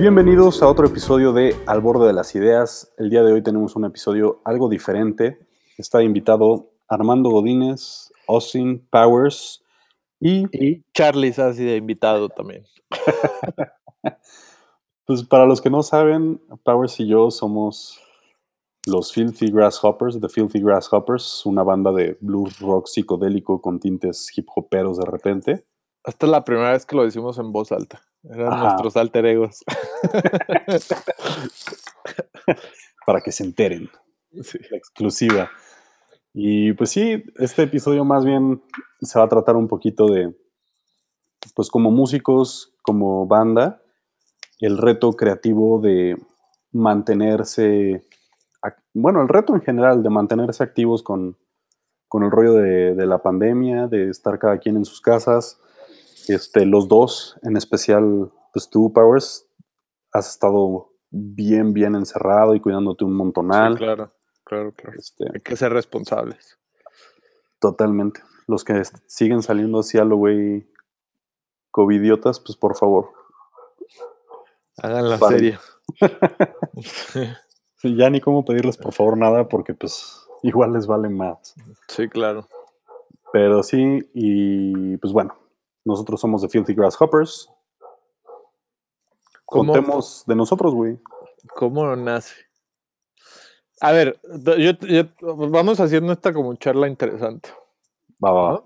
Bienvenidos a otro episodio de Al borde de las ideas. El día de hoy tenemos un episodio algo diferente. Está invitado Armando Godínez, Austin Powers y... Y Charlie así de invitado también. pues para los que no saben, Powers y yo somos los Filthy Grasshoppers, The Filthy Grasshoppers, una banda de blues rock psicodélico con tintes hip hoperos de repente. Esta es la primera vez que lo decimos en voz alta. Eran nuestros alter egos. Para que se enteren. La exclusiva. Y pues sí, este episodio más bien se va a tratar un poquito de, pues como músicos, como banda, el reto creativo de mantenerse, bueno, el reto en general de mantenerse activos con, el rollo de, de, la pandemia, de estar cada quien en sus casas, este, los dos, en especial, pues tú, Powers, has estado bien, bien encerrado y cuidándote un montonal. Sí, claro, claro, claro. Este, Hay que ser responsables. Totalmente. Los que siguen saliendo así a lo güey covidiotas, pues por favor. Hagan la serie. sí, ya ni cómo pedirles por favor nada porque pues igual les vale más. Sí, claro. Pero sí, y pues bueno, nosotros somos The Filthy Grasshoppers. Contemos de nosotros, güey. ¿Cómo nace? A ver, vamos haciendo esta como charla interesante. Va, va.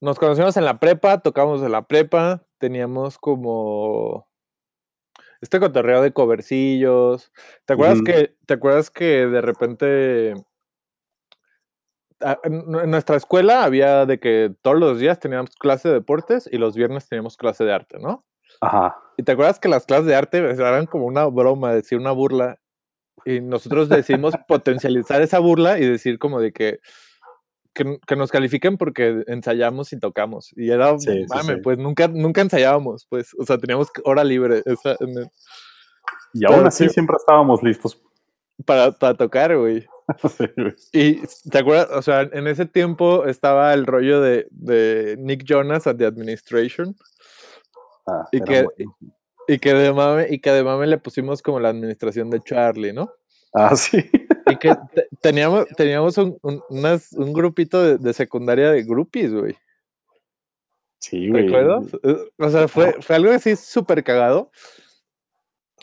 Nos conocimos en la prepa, tocamos en la prepa, teníamos como este cotorreo de covercillos. ¿Te acuerdas que te acuerdas que de repente en nuestra escuela había de que todos los días teníamos clase de deportes y los viernes teníamos clase de arte, ¿no? Ajá. Y te acuerdas que las clases de arte eran como una broma, decir una burla. Y nosotros decidimos potencializar esa burla y decir como de que, que, nos califiquen porque ensayamos y tocamos. Y era, pues nunca, nunca ensayábamos, pues, o sea, teníamos hora libre. y aún así siempre estábamos listos. Para, para tocar, güey. y te acuerdas, o sea, en ese tiempo estaba el rollo de, Nick Jonas at the Administration. Ah, y, que, y, que de mame, y que de mame le pusimos como la administración de Charlie, ¿no? Ah, sí. Y que teníamos, teníamos un, un, grupito de, secundaria de groupies, güey. Sí, güey. ¿Recuerdas? Eh, o sea, fue, fue algo así súper cagado.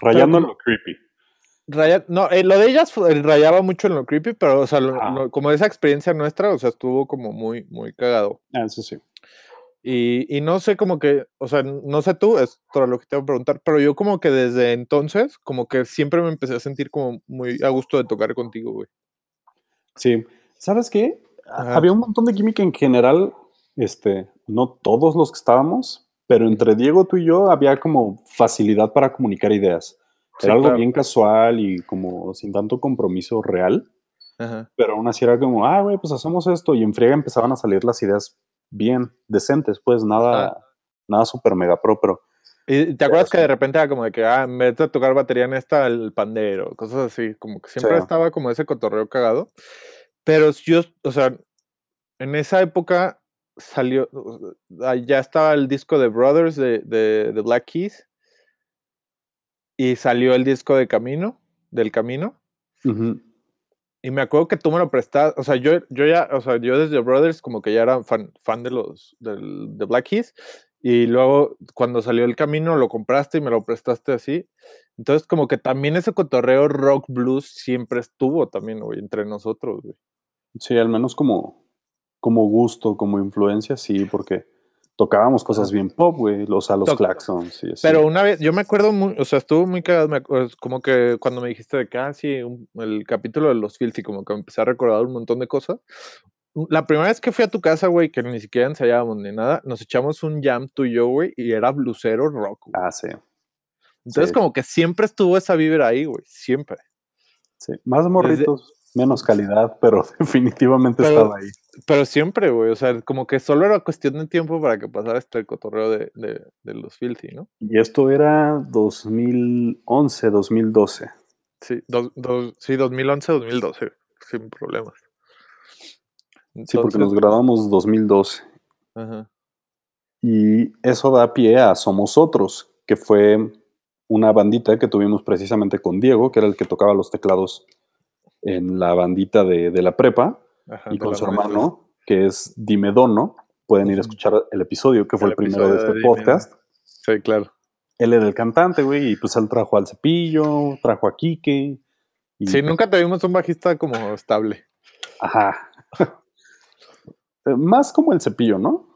Rayando lo creepy no, eh, lo de ellas rayaba mucho en lo creepy, pero, o sea, como esa experiencia nuestra, o sea, estuvo como muy, muy cagado. Ah, eso sí. Y, y, no sé como que, o sea, no sé tú, es todo lo que te voy a preguntar, pero yo como que desde entonces, como que siempre me empecé a sentir como muy a gusto de tocar contigo, güey. Sí. ¿Sabes qué? Había un montón de química en general, este, no todos los que estábamos, pero entre Diego, tú y yo había como facilidad para comunicar ideas. Era algo bien casual y como sin tanto compromiso real. Pero aún así era como, ah, güey, pues hacemos esto. Y en friega empezaban a salir las ideas bien decentes, pues nada, nada super mega pro, pero. ¿Y te acuerdas que de repente era como de que, ah, en vez de tocar batería en esta, el pandero, cosas así, como que siempre estaba como ese cotorreo cagado. Pero yo, o sea, en esa época salió, ya estaba el disco de Brothers de, de, de Black Keys y salió el disco de Camino, del Camino. Y me acuerdo que tú me lo prestaste, o sea, yo, yo ya, o sea, yo desde Brothers como que ya era fan, fan de los, del, de Black Keys, y luego cuando salió el Camino lo compraste y me lo prestaste así. Entonces como que también ese cotorreo rock blues siempre estuvo también, güey, entre nosotros, güey. Sí, al menos como, como gusto, como influencia, sí, porque tocábamos cosas bien pop, güey, los a los claxons y Pero una vez, yo me acuerdo muy, o sea, estuvo muy cagado, como que cuando me dijiste de que, ah, sí, el capítulo de los Filthy, como que empecé a recordar un montón de cosas. La primera vez que fui a tu casa, güey, que ni siquiera ensayábamos ni nada, nos echamos un jam tú y yo, güey, y era blusero rock. Ah, sí. Entonces, como que siempre estuvo esa vibra ahí, güey, siempre. Sí, más morritos menos calidad, pero definitivamente estaba ahí. Pero siempre, güey, o sea, como que solo era cuestión de tiempo para que pasara este cotorreo de, de, los Filthy, ¿no? Y esto era 2011, 2012. Sí, sí 2011, 2012, sin problemas. sí, porque nos grabamos 2012. Ajá. Y eso da pie a Somos Otros, que fue una bandita que tuvimos precisamente con Diego, que era el que tocaba los teclados en la bandita de, la prepa, y con su hermano, que es Dimedono. Pueden ir a escuchar el episodio, que fue el, primero de este podcast. Sí, claro. Él era el cantante, güey, y pues él trajo al Cepillo, trajo a Quique. Y... Sí, nunca tuvimos un bajista como estable. Ajá. Más como el Cepillo, ¿no?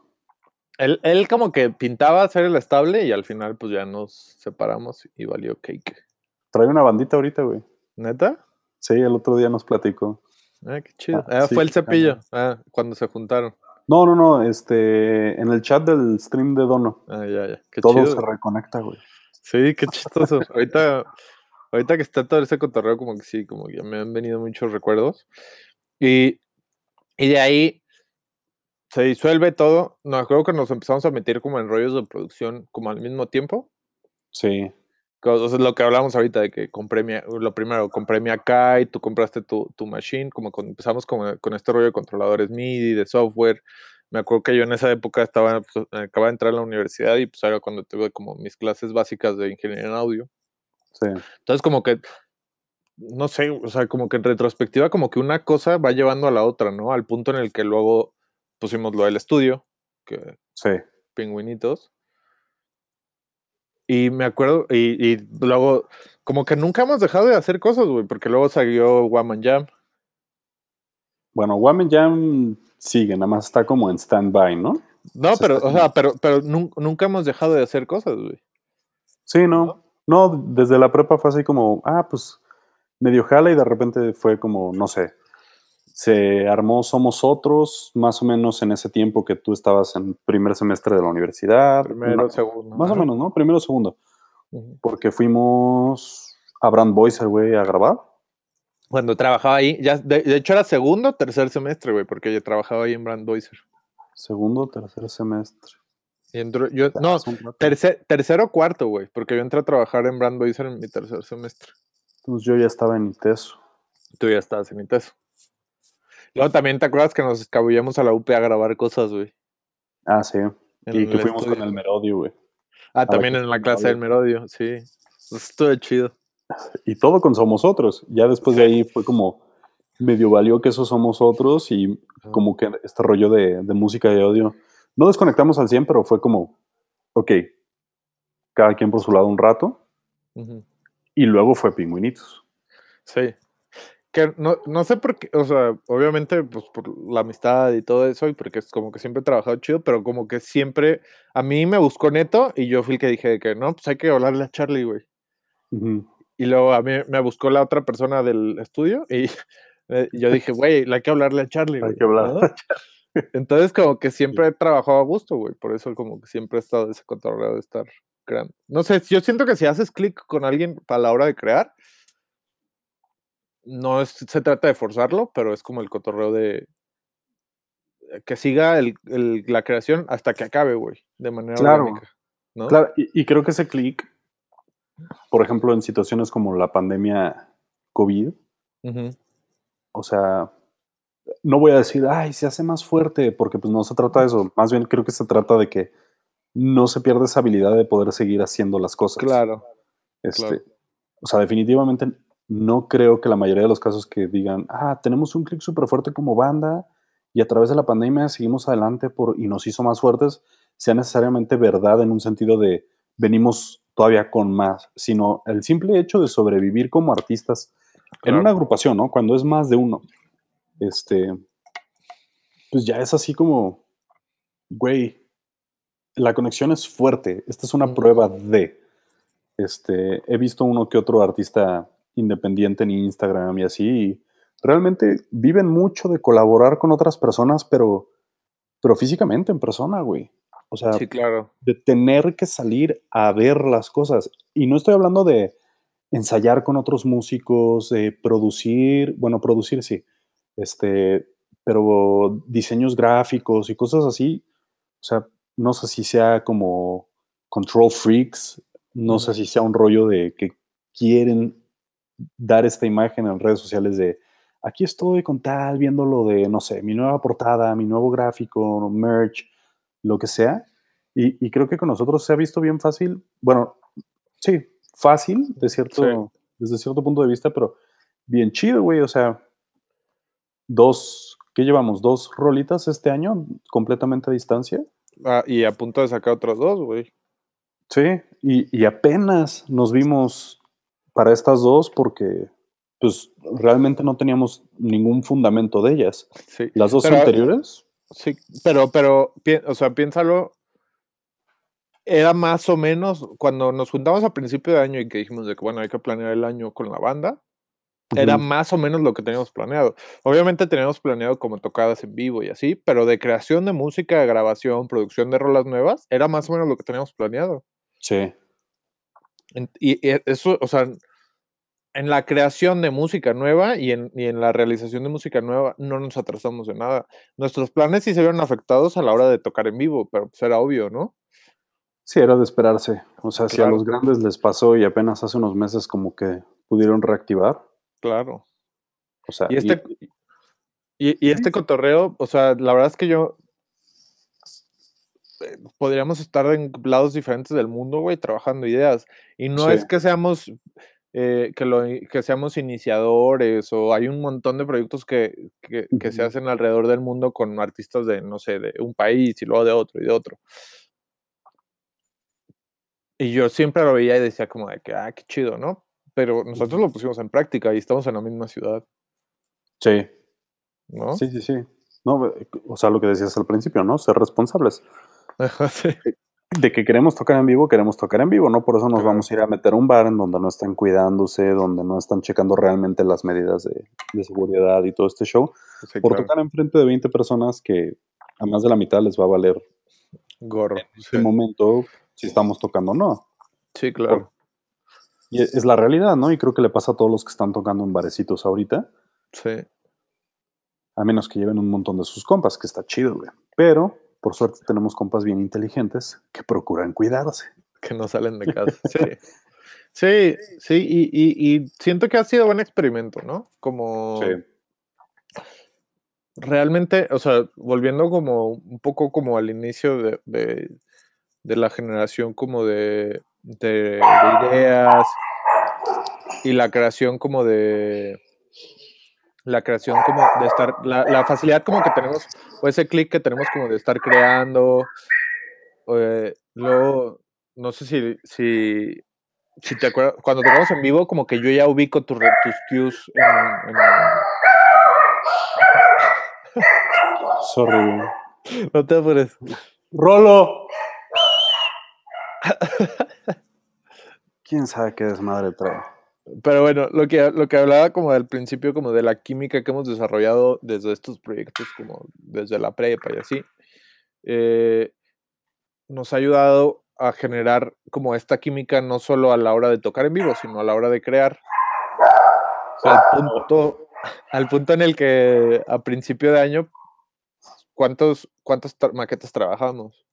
Él, él, como que pintaba ser el estable y al final pues ya nos separamos y valió cake. Trae una bandita ahorita, güey. ¿Neta? Sí, el otro día nos platicó. Ah, qué chido. Ah, fue el cepillo, ah, cuando se juntaron. No, no, no, este, en el chat del stream de Dono. Ah, ya, ya. Qué todo se reconecta, güey. Sí, qué chistoso. ahorita, ahorita que está todo ese cotorreo, como que sí, como que me han venido muchos recuerdos. Y, y de ahí se disuelve todo. No, acuerdo que nos empezamos a meter como en rollos de producción como al mismo tiempo. Sí. Es lo que hablamos ahorita de que compré mi, lo primero, compré mi acá y tú compraste tu, tu machine, como empezamos con, con, este rollo de controladores MIDI, de software. Me acuerdo que yo en esa época estaba, pues, acababa de entrar a la universidad y pues era cuando tuve como mis clases básicas de ingeniería en audio. Sí. Entonces como que, no sé, o sea, como que en retrospectiva como que una cosa va llevando a la otra, ¿no? Al punto en el que luego pusimos lo del estudio, que sí. pingüinitos. Y me acuerdo, y, luego, como que nunca hemos dejado de hacer cosas, güey, porque luego salió Woman Jam. Bueno, Woman Jam sigue, nada más está como en stand-by, ¿no? No, pero, o sea, pero, pero nunca hemos dejado de hacer cosas, güey. Sí, no. No, desde la prepa fue así como, ah, pues medio jala y de repente fue como, no sé, se armó Somos Otros, más o menos en ese tiempo que tú estabas en primer semestre de la universidad. Primero, segundo. Más o menos, ¿no? Primero, segundo. Porque fuimos a Brand Boyser, güey, a grabar. Cuando trabajaba ahí, ya, de, hecho era segundo o tercer semestre, güey, porque yo trabajaba ahí en Brand Boyser. Segundo o tercer semestre. yo, no, tercer, tercero o cuarto, güey, porque yo entré a trabajar en Brand Boyser en mi tercer semestre. Entonces yo ya estaba en ITESO. Tú ya estabas en ITESO. Luego también te acuerdas que nos escabullamos a la UP a grabar cosas, güey. Ah, sí. y que fuimos con el Merodio, güey. Ah, también en la clase del Merodio, sí. Estuvo chido. Y todo con Somos Otros. Ya después de ahí fue como medio valió que eso somos otros y como que este rollo de, música y audio. No desconectamos al 100, pero fue como, ok, cada quien por su lado un rato. Y luego fue Pingüinitos. Sí que no, no sé por qué, o sea, obviamente, pues por la amistad y todo eso, y porque es como que siempre he trabajado chido, pero como que siempre, a mí me buscó Neto y yo fui el que dije que no, pues hay que hablarle a Charlie, güey. Y luego a mí me buscó la otra persona del estudio y eh, yo dije, güey, hay que hablarle a Charlie. Hay que hablar. Entonces como que siempre he trabajado a gusto, güey, por eso como que siempre he estado ese control de estar creando. No sé, yo siento que si haces clic con alguien a la hora de crear, no se trata de forzarlo, pero es como el cotorreo de eh, que siga el, la creación hasta que acabe, güey, de manera claro, Claro, y, creo que ese clic, por ejemplo, en situaciones como la pandemia COVID, o sea, no voy a decir, ay, se hace más fuerte, porque pues no se trata de eso, más bien creo que se trata de que no se pierda esa habilidad de poder seguir haciendo las cosas. Claro. Este, O sea, definitivamente no creo que la mayoría de los casos que digan, ah, tenemos un clic súper fuerte como banda y a través de la pandemia seguimos adelante por, y nos hizo más fuertes, sea necesariamente verdad en un sentido de venimos todavía con más, sino el simple hecho de sobrevivir como artistas en una agrupación, ¿no? Cuando es más de uno, este, pues ya es así como, güey, la conexión es fuerte, esta es una prueba de, este, he visto uno que otro artista independiente en Instagram y así. realmente viven mucho de colaborar con otras personas, pero, pero físicamente en persona, güey. O sea, claro. de tener que salir a ver las cosas. Y no estoy hablando de ensayar con otros músicos, de producir, bueno, producir sí, este, pero diseños gráficos y cosas así. O sea, no sé si sea como control freaks, no sé si sea un rollo de que quieren dar esta imagen en redes sociales de aquí estoy con tal, viendo lo de, no sé, mi nueva portada, mi nuevo gráfico, merch, lo que sea. Y, creo que con nosotros se ha visto bien fácil, bueno, sí, fácil de cierto, desde cierto punto de vista, pero bien chido, güey. O sea, dos, ¿qué llevamos? ¿Dos rolitas este año completamente a distancia? Ah, y a punto de sacar otros dos, güey. Sí, y, y, apenas nos vimos para estas dos porque pues realmente no teníamos ningún fundamento de ellas. Sí. Las dos anteriores. Sí, pero, pero, o sea, piénsalo. Era más o menos cuando nos juntamos a principio de año y que dijimos de que, bueno, hay que planear el año con la banda. Era más o menos lo que teníamos planeado. Obviamente teníamos planeado como tocadas en vivo y así, pero de creación de música, de grabación, producción de rolas nuevas, era más o menos lo que teníamos planeado. Sí. Y, eso, o sea, en la creación de música nueva y en, y en, la realización de música nueva no nos atrasamos de nada. Nuestros planes sí se vieron afectados a la hora de tocar en vivo, pero pues era obvio, ¿no? Sí, era de esperarse. O sea, si a los grandes les pasó y apenas hace unos meses como que pudieron reactivar, Claro. O sea, y este, y, este cotorreo, o sea, la verdad es que yo eh, podríamos estar en lados diferentes del mundo, güey, trabajando ideas. Y no es que seamos eh, que, lo, que seamos iniciadores o hay un montón de proyectos que, que, que, se hacen alrededor del mundo con artistas de, no sé, de un país y luego de otro y de otro. Y yo siempre lo veía y decía como de que, ah, qué chido, ¿no? pero nosotros lo pusimos en práctica y estamos en la misma ciudad. Sí. ¿No? Sí, sí, sí. No, eh, o sea, lo que decías al principio, ¿no? Ser responsables. sí. De que queremos tocar en vivo, queremos tocar en vivo, ¿no? Por eso nos vamos a ir a meter a un bar en donde no están cuidándose, donde no están checando realmente las medidas de, seguridad y todo este show. por tocar enfrente de 20 personas que a más de la mitad les va a valer gorro. En este momento si estamos tocando o no. Sí, claro. Y e, es la realidad, ¿no? Y creo que le pasa a todos los que están tocando en barecitos ahorita. Sí. A menos que lleven un montón de sus compas, que está chido, güey. Pero, por suerte, tenemos compas bien inteligentes que procuran cuidarse. Que no salen de casa. Sí. Sí, sí, y, y, siento que ha sido buen experimento, ¿no? Como. Sí. Realmente, o sea, volviendo como un poco como al inicio de, de la generación como de, de, ideas y la creación como de la creación como de estar la, facilidad como que tenemos o ese clic que tenemos como de estar creando eh, luego no sé si, si si te acuerdas cuando tocamos en vivo como que yo ya ubico tus cues en, sorry no te apures Rolo Quién sabe qué desmadre trae. Pero bueno, lo que, lo que hablaba como del principio, como de la química que hemos desarrollado desde estos proyectos, como desde la prepa y así, eh, nos ha ayudado a generar como esta química no solo a la hora de tocar en vivo, sino a la hora de crear. al punto, al punto en el que a principio de año, ¿cuántos, ¿cuántas maquetas trabajamos?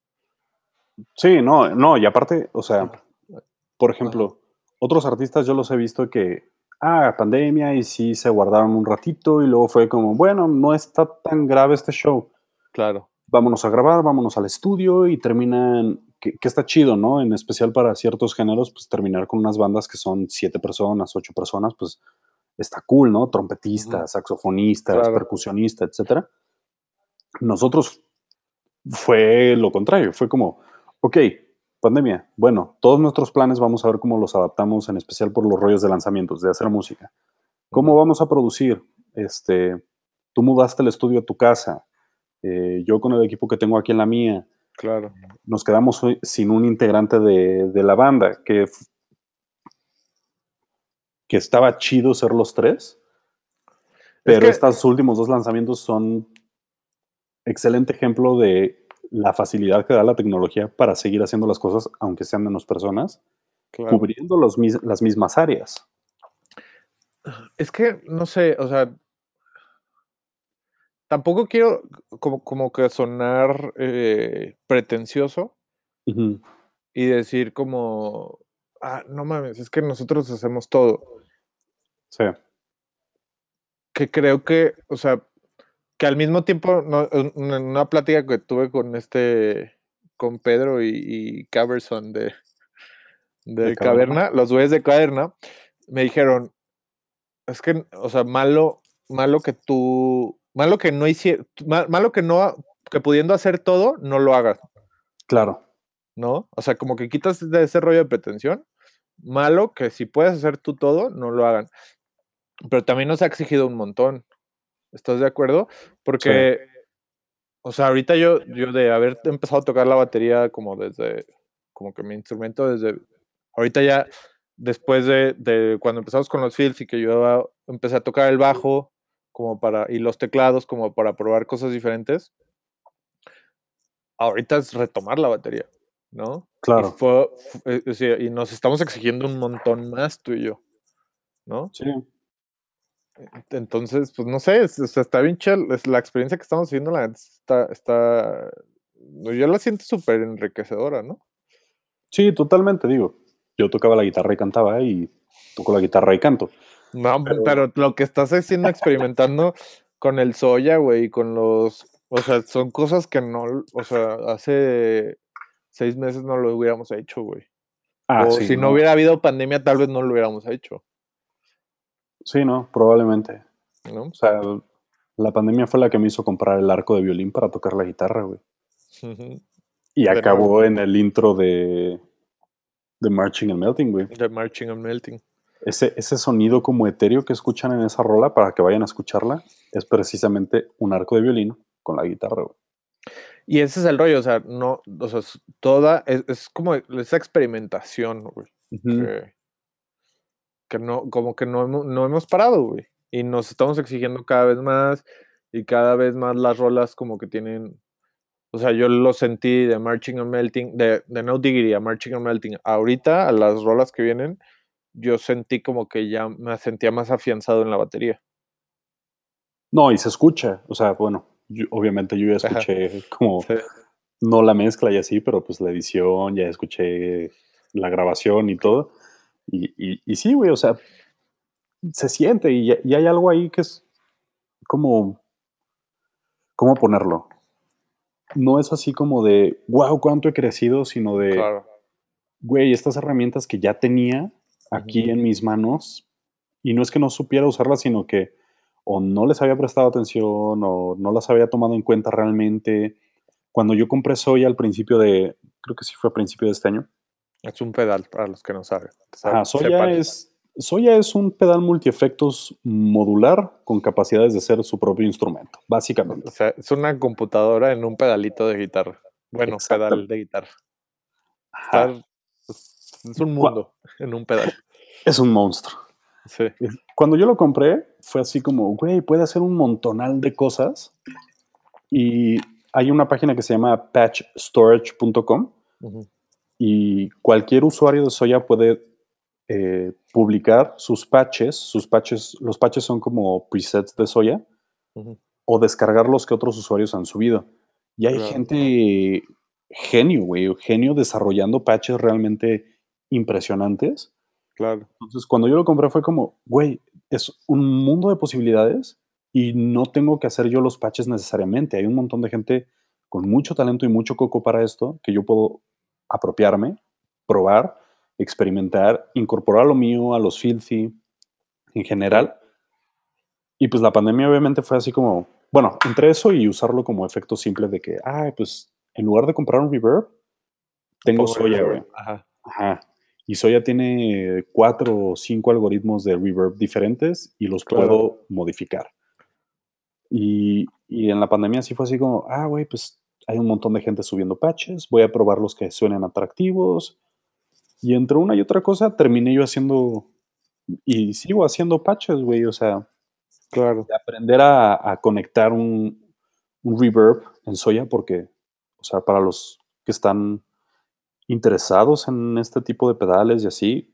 Sí, no, no, y aparte, o sea, por ejemplo, otros artistas yo los he visto que, ah, pandemia y sí se guardaron un ratito y luego fue como, bueno, no está tan grave este show. Claro. Vámonos a grabar, vámonos al estudio y terminan, que, está chido, ¿no? En especial para ciertos géneros, pues terminar con unas bandas que son siete personas, ocho personas, pues está cool, ¿no? Trompetistas, saxofonistas, percusionistas, etcétera. Nosotros fue lo contrario, fue como, ok, pandemia, bueno, todos nuestros planes vamos a ver cómo los adaptamos, en especial por los rollos de lanzamientos, de hacer música. ¿Cómo vamos a producir? Este, tú mudaste el estudio a tu casa, eh, yo con el equipo que tengo aquí en la mía. Claro. Nos quedamos sin un integrante de, la banda, que, que estaba chido ser los tres, pero estos últimos dos lanzamientos son excelente ejemplo de la facilidad que da la tecnología para seguir haciendo las cosas, aunque sean menos personas, cubriendo los, las mismas áreas. Es que, no sé, o sea, tampoco quiero como, como que sonar eh, pretencioso y decir como, ah, no mames, es que nosotros hacemos todo. Sí. Que creo que, o sea, que al mismo tiempo, en una plática que tuve con este, con Pedro y, y Caberson de, de, caverna, los güeyes de caverna, me dijeron, es que, o sea, malo, malo que tú, malo que no hiciera, malo que no, que pudiendo hacer todo, no lo hagas. Claro. ¿No? O sea, como que quitas de ese rollo de pretensión. Malo que si puedes hacer tú todo, no lo hagan. Pero también nos ha exigido un montón. ¿Estás de acuerdo? Porque, o sea, ahorita yo, yo de haber empezado a tocar la batería como desde, como que mi instrumento desde, ahorita ya, después de, de cuando empezamos con los fields y que yo empecé a tocar el bajo, como para, y los teclados como para probar cosas diferentes, ahorita es retomar la batería, ¿no? Claro. Y, eh, y nos estamos exigiendo un montón más tú y yo, ¿no? Sí. Entonces, pues no sé, está bien chill. La experiencia que estamos viviendo la está, está. Yo la siento súper enriquecedora, ¿no? Sí, totalmente, digo. Yo tocaba la guitarra y cantaba y toco la guitarra y canto. No, pero, lo que estás haciendo, experimentando con el soya, güey, con los. O sea, son cosas que no. O sea, hace seis meses no lo hubiéramos hecho, güey. Ah, o si no hubiera habido pandemia, tal vez no lo hubiéramos hecho. Sí, no, probablemente. O sea, la pandemia fue la que me hizo comprar el arco de violín para tocar la guitarra, güey. Y acabó en el intro de, de Marching and Melting, güey. De Marching and Melting. Ese, ese sonido como etéreo que escuchan en esa rola para que vayan a escucharla es precisamente un arco de violín con la guitarra, güey. Y ese es el rollo, o sea, no, o sea, toda, es, como esa experimentación, güey que no, como que no hemos, no hemos parado, güey. Y nos estamos exigiendo cada vez más y cada vez más las rolas como que tienen, o sea, yo lo sentí de Marching and Melting, de, de No Diggity a Marching and Melting. Ahorita, a las rolas que vienen, yo sentí como que ya me sentía más afianzado en la batería. No, y se escucha, o sea, bueno, obviamente yo ya escuché como, no la mezcla y así, pero pues la edición, ya escuché la grabación y todo. Y, y, sí, güey, o sea, se siente y, hay algo ahí que es como, ¿cómo ponerlo? No es así como de, wow, cuánto he crecido, sino de, güey, estas herramientas que ya tenía aquí en mis manos, y no es que no supiera usarlas, sino que o no les había prestado atención o no las había tomado en cuenta realmente. Cuando yo compré Soya al principio de, creo que sí fue a principio de este año, es un pedal, para los que no saben. Ah, Soya, es, Soya es un pedal multiefectos modular con capacidades de ser su propio instrumento, básicamente. O sea, es una computadora en un pedalito de guitarra. Bueno, pedal de guitarra. es un mundo en un pedal. Es un monstruo. Sí. Cuando yo lo compré, fue así como, güey, puede hacer un montonal de cosas. Y hay una página que se llama patchstorage.com y cualquier usuario de Soya puede eh, publicar sus patches, sus patches, los patches son como presets de Soya, o descargar los que otros usuarios han subido. Y hay gente genio, güey, genio desarrollando patches realmente impresionantes. Claro. Entonces, cuando yo lo compré fue como, güey, es un mundo de posibilidades y no tengo que hacer yo los patches necesariamente. Hay un montón de gente con mucho talento y mucho coco para esto que yo puedo apropiarme, probar, experimentar, incorporar lo mío a los filthy en general. Y pues la pandemia obviamente fue así como, bueno, entre eso y usarlo como efecto simple de que, ah, pues en lugar de comprar un reverb, tengo Soya, güey. Ajá. Ajá. Y Soya tiene cuatro o cinco algoritmos de reverb diferentes y los puedo modificar. Y, y, en la pandemia sí fue así como, ah, güey, pues hay un montón de gente subiendo patches, voy a probar los que suenen atractivos. Y entre una y otra cosa terminé yo haciendo, y sigo haciendo patches, güey, o sea, claro. aprender a, conectar un, reverb en Soya, porque, o sea, para los que están interesados en este tipo de pedales y así,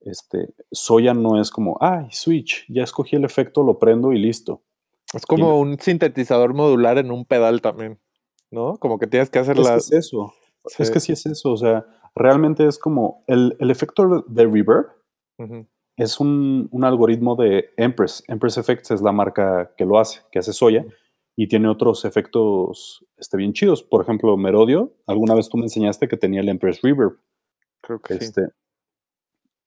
este, Soya no es como, ay, switch, ya escogí el efecto, lo prendo y listo. Es como un sintetizador modular en un pedal también. ¿No? Como que tienes que hacer es es eso. Es que sí es eso. O sea, realmente es como el, efecto de reverb es un, algoritmo de Empress. Empress Effects es la marca que lo hace, que hace Soya, y tiene otros efectos este, bien chidos. Por ejemplo, Merodio, alguna vez tú me enseñaste que tenía el Empress Reverb. Creo que este,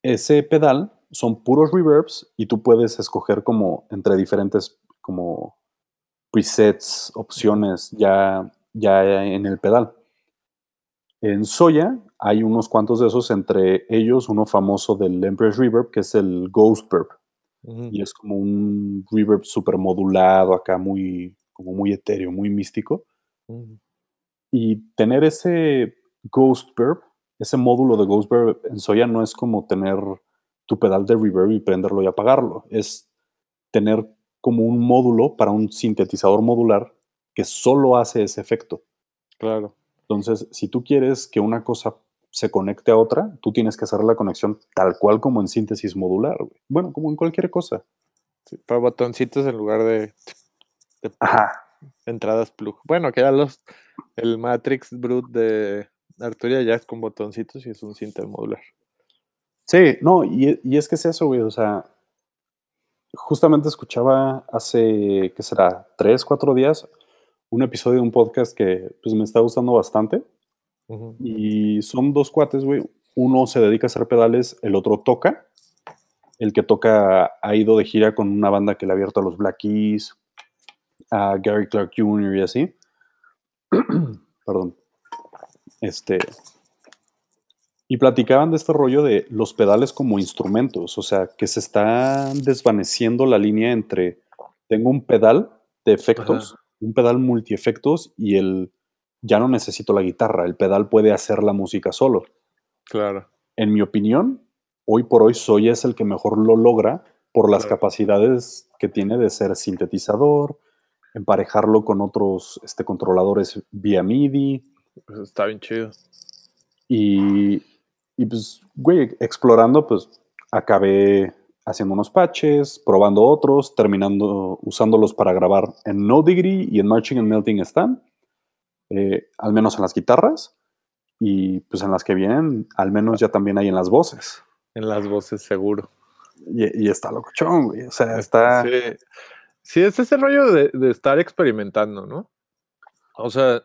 ese pedal son puros reverbs y tú puedes escoger como entre diferentes como presets, opciones ya, ya en el pedal. En Soya hay unos cuantos de esos, entre ellos uno famoso del Empress Reverb, que es el Ghost Burp. Y es como un reverb super modulado acá, muy, como muy etéreo, muy místico. Y tener ese Ghost Burp, ese módulo de Ghost Burp en Soya no es como tener tu pedal de reverb y prenderlo y apagarlo. Es tener como un módulo para un sintetizador modular que solo hace ese efecto. Claro. Entonces, si tú quieres que una cosa se conecte a otra, tú tienes que hacer la conexión tal cual como en síntesis modular. Bueno, como en cualquier cosa. para botoncitos en lugar de, entradas plug. Bueno, que ya los el Matrix Brute de Arturia ya es con botoncitos y es un synth modular. Sí, no, y, y, es que es eso, güey. O sea, justamente escuchaba hace, ¿qué será? Tres, cuatro días, un episodio de un podcast que pues me está gustando bastante. Y son dos cuates, güey. Uno se dedica a hacer pedales, el otro toca. El que toca ha ido de gira con una banda que le ha abierto a los Black Keys, a Gary Clark Jr. y así. Perdón. Este. Y platicaban de este rollo de los pedales como instrumentos, o sea, que se está desvaneciendo la línea entre tengo un pedal de efectos, un pedal multi-efectos y el ya no necesito la guitarra, el pedal puede hacer la música solo. Claro. En mi opinión, hoy por hoy Soy es el que mejor lo logra por las capacidades que tiene de ser sintetizador, emparejarlo con otros este, controladores vía MIDI. Pues está bien chido. Y, y pues, güey, explorando, pues acabé haciendo unos patches, probando otros, terminando usándolos para grabar en No Degree y en Marching and Melting Stand, eh, al menos en las guitarras, y pues en las que vienen, al menos ya también hay en las voces. En las voces, seguro. Y, y está locochón, güey. O sea, está. Sí. Sí, es ese rollo de, estar experimentando, ¿no? O sea.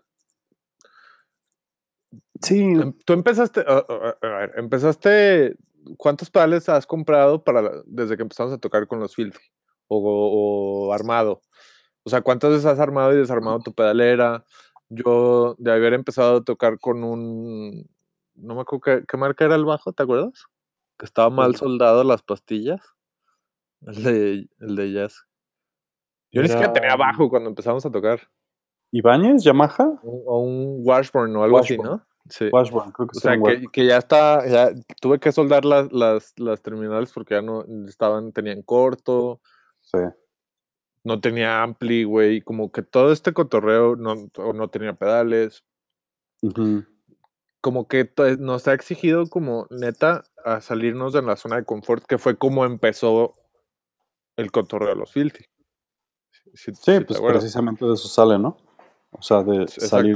Sí. Em, tú empezaste. A, ver, empezaste. ¿Cuántos pedales has comprado para desde que empezamos a tocar con los Filthy? O, armado. O sea, ¿cuántas veces has armado y desarmado tu pedalera? Yo de haber empezado a tocar con un. No me acuerdo qué, qué marca era el bajo, ¿te acuerdas? Que estaba mal soldado las pastillas. El de, el de jazz. Yo ni siquiera tenía bajo cuando empezamos a tocar. ¿Ibáñez, Yamaha? O, un Washburn o algo así, ¿no? Sí. Washburn, creo que O sea, que, ya está, ya tuve que soldar las, las, las terminales porque ya no estaban, tenían corto. Sí. No tenía ampli, güey. Como que todo este cotorreo no, no tenía pedales. Como que nos ha exigido como neta a salirnos de la zona de confort, que fue como empezó el cotorreo de los Filthy sí, pues precisamente de eso sale, ¿no? O sea, de salir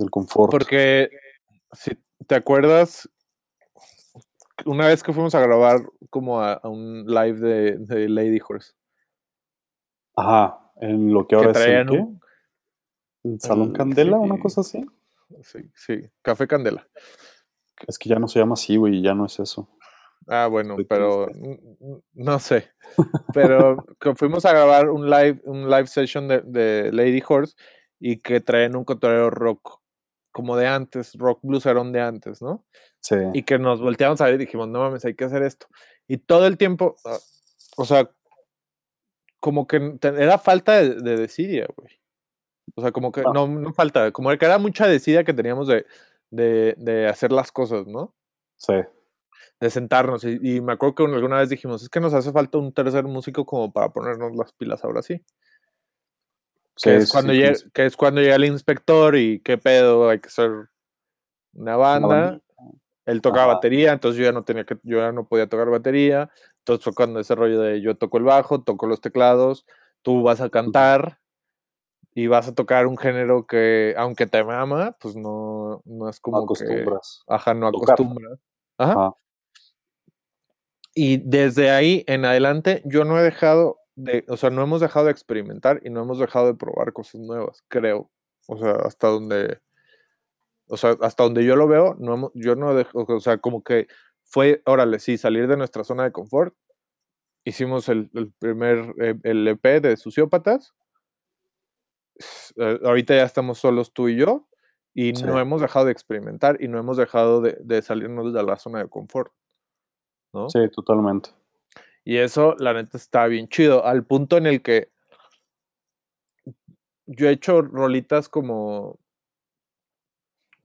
del, confort. Porque, si te acuerdas, una vez que fuimos a grabar como a, un live de, Lady Horse. Ajá, en lo que ahora es el, Salón Candela, una cosa así. Sí, sí, Café Candela. Es que ya no se llama así, güey, ya no es eso. Ah, bueno, pero no sé. Pero fuimos a grabar un live, un live session de, Lady Horse y que traen un cotorreo rock como de antes, rock blueserón de antes, ¿no? Sí. Y que nos volteamos a ver y dijimos, no mames, hay que hacer esto. Y todo el tiempo, ah, o sea, como que era falta de, de desidia, güey. O sea, como que, no. no, falta, como que era mucha desidia que teníamos de, de, de hacer las cosas, ¿no? Sí de sentarnos. Y, me acuerdo que alguna vez dijimos, es que nos hace falta un tercer músico como para ponernos las pilas ahora sí. Que, es, cuando llega, que es cuando llega el inspector y qué pedo, hay que ser una banda. Él tocaba batería, entonces yo ya no tenía que, yo ya no podía tocar batería. Entonces fue cuando ese rollo de yo toco el bajo, toco los teclados, tú vas a cantar y vas a tocar un género que, aunque te ama, pues no, no es como acostumbras. que. Ajá, no acostumbras. Ajá. Y desde ahí en adelante yo no he dejado de, o sea, no hemos dejado de experimentar y no hemos dejado de probar cosas nuevas, creo. O sea, hasta donde, o sea, hasta donde yo lo veo, no yo no dejo, o sea, como que fue, órale, sí, salir de nuestra zona de confort. Hicimos el, primer, eh, el EP de Sociópatas. Eh, ahorita ya estamos solos tú y yo y no hemos dejado de experimentar y no hemos dejado de, de, salirnos de la zona de confort. ¿no? Sí, totalmente. Y eso, la neta, está bien chido, al punto en el que yo he hecho rolitas como,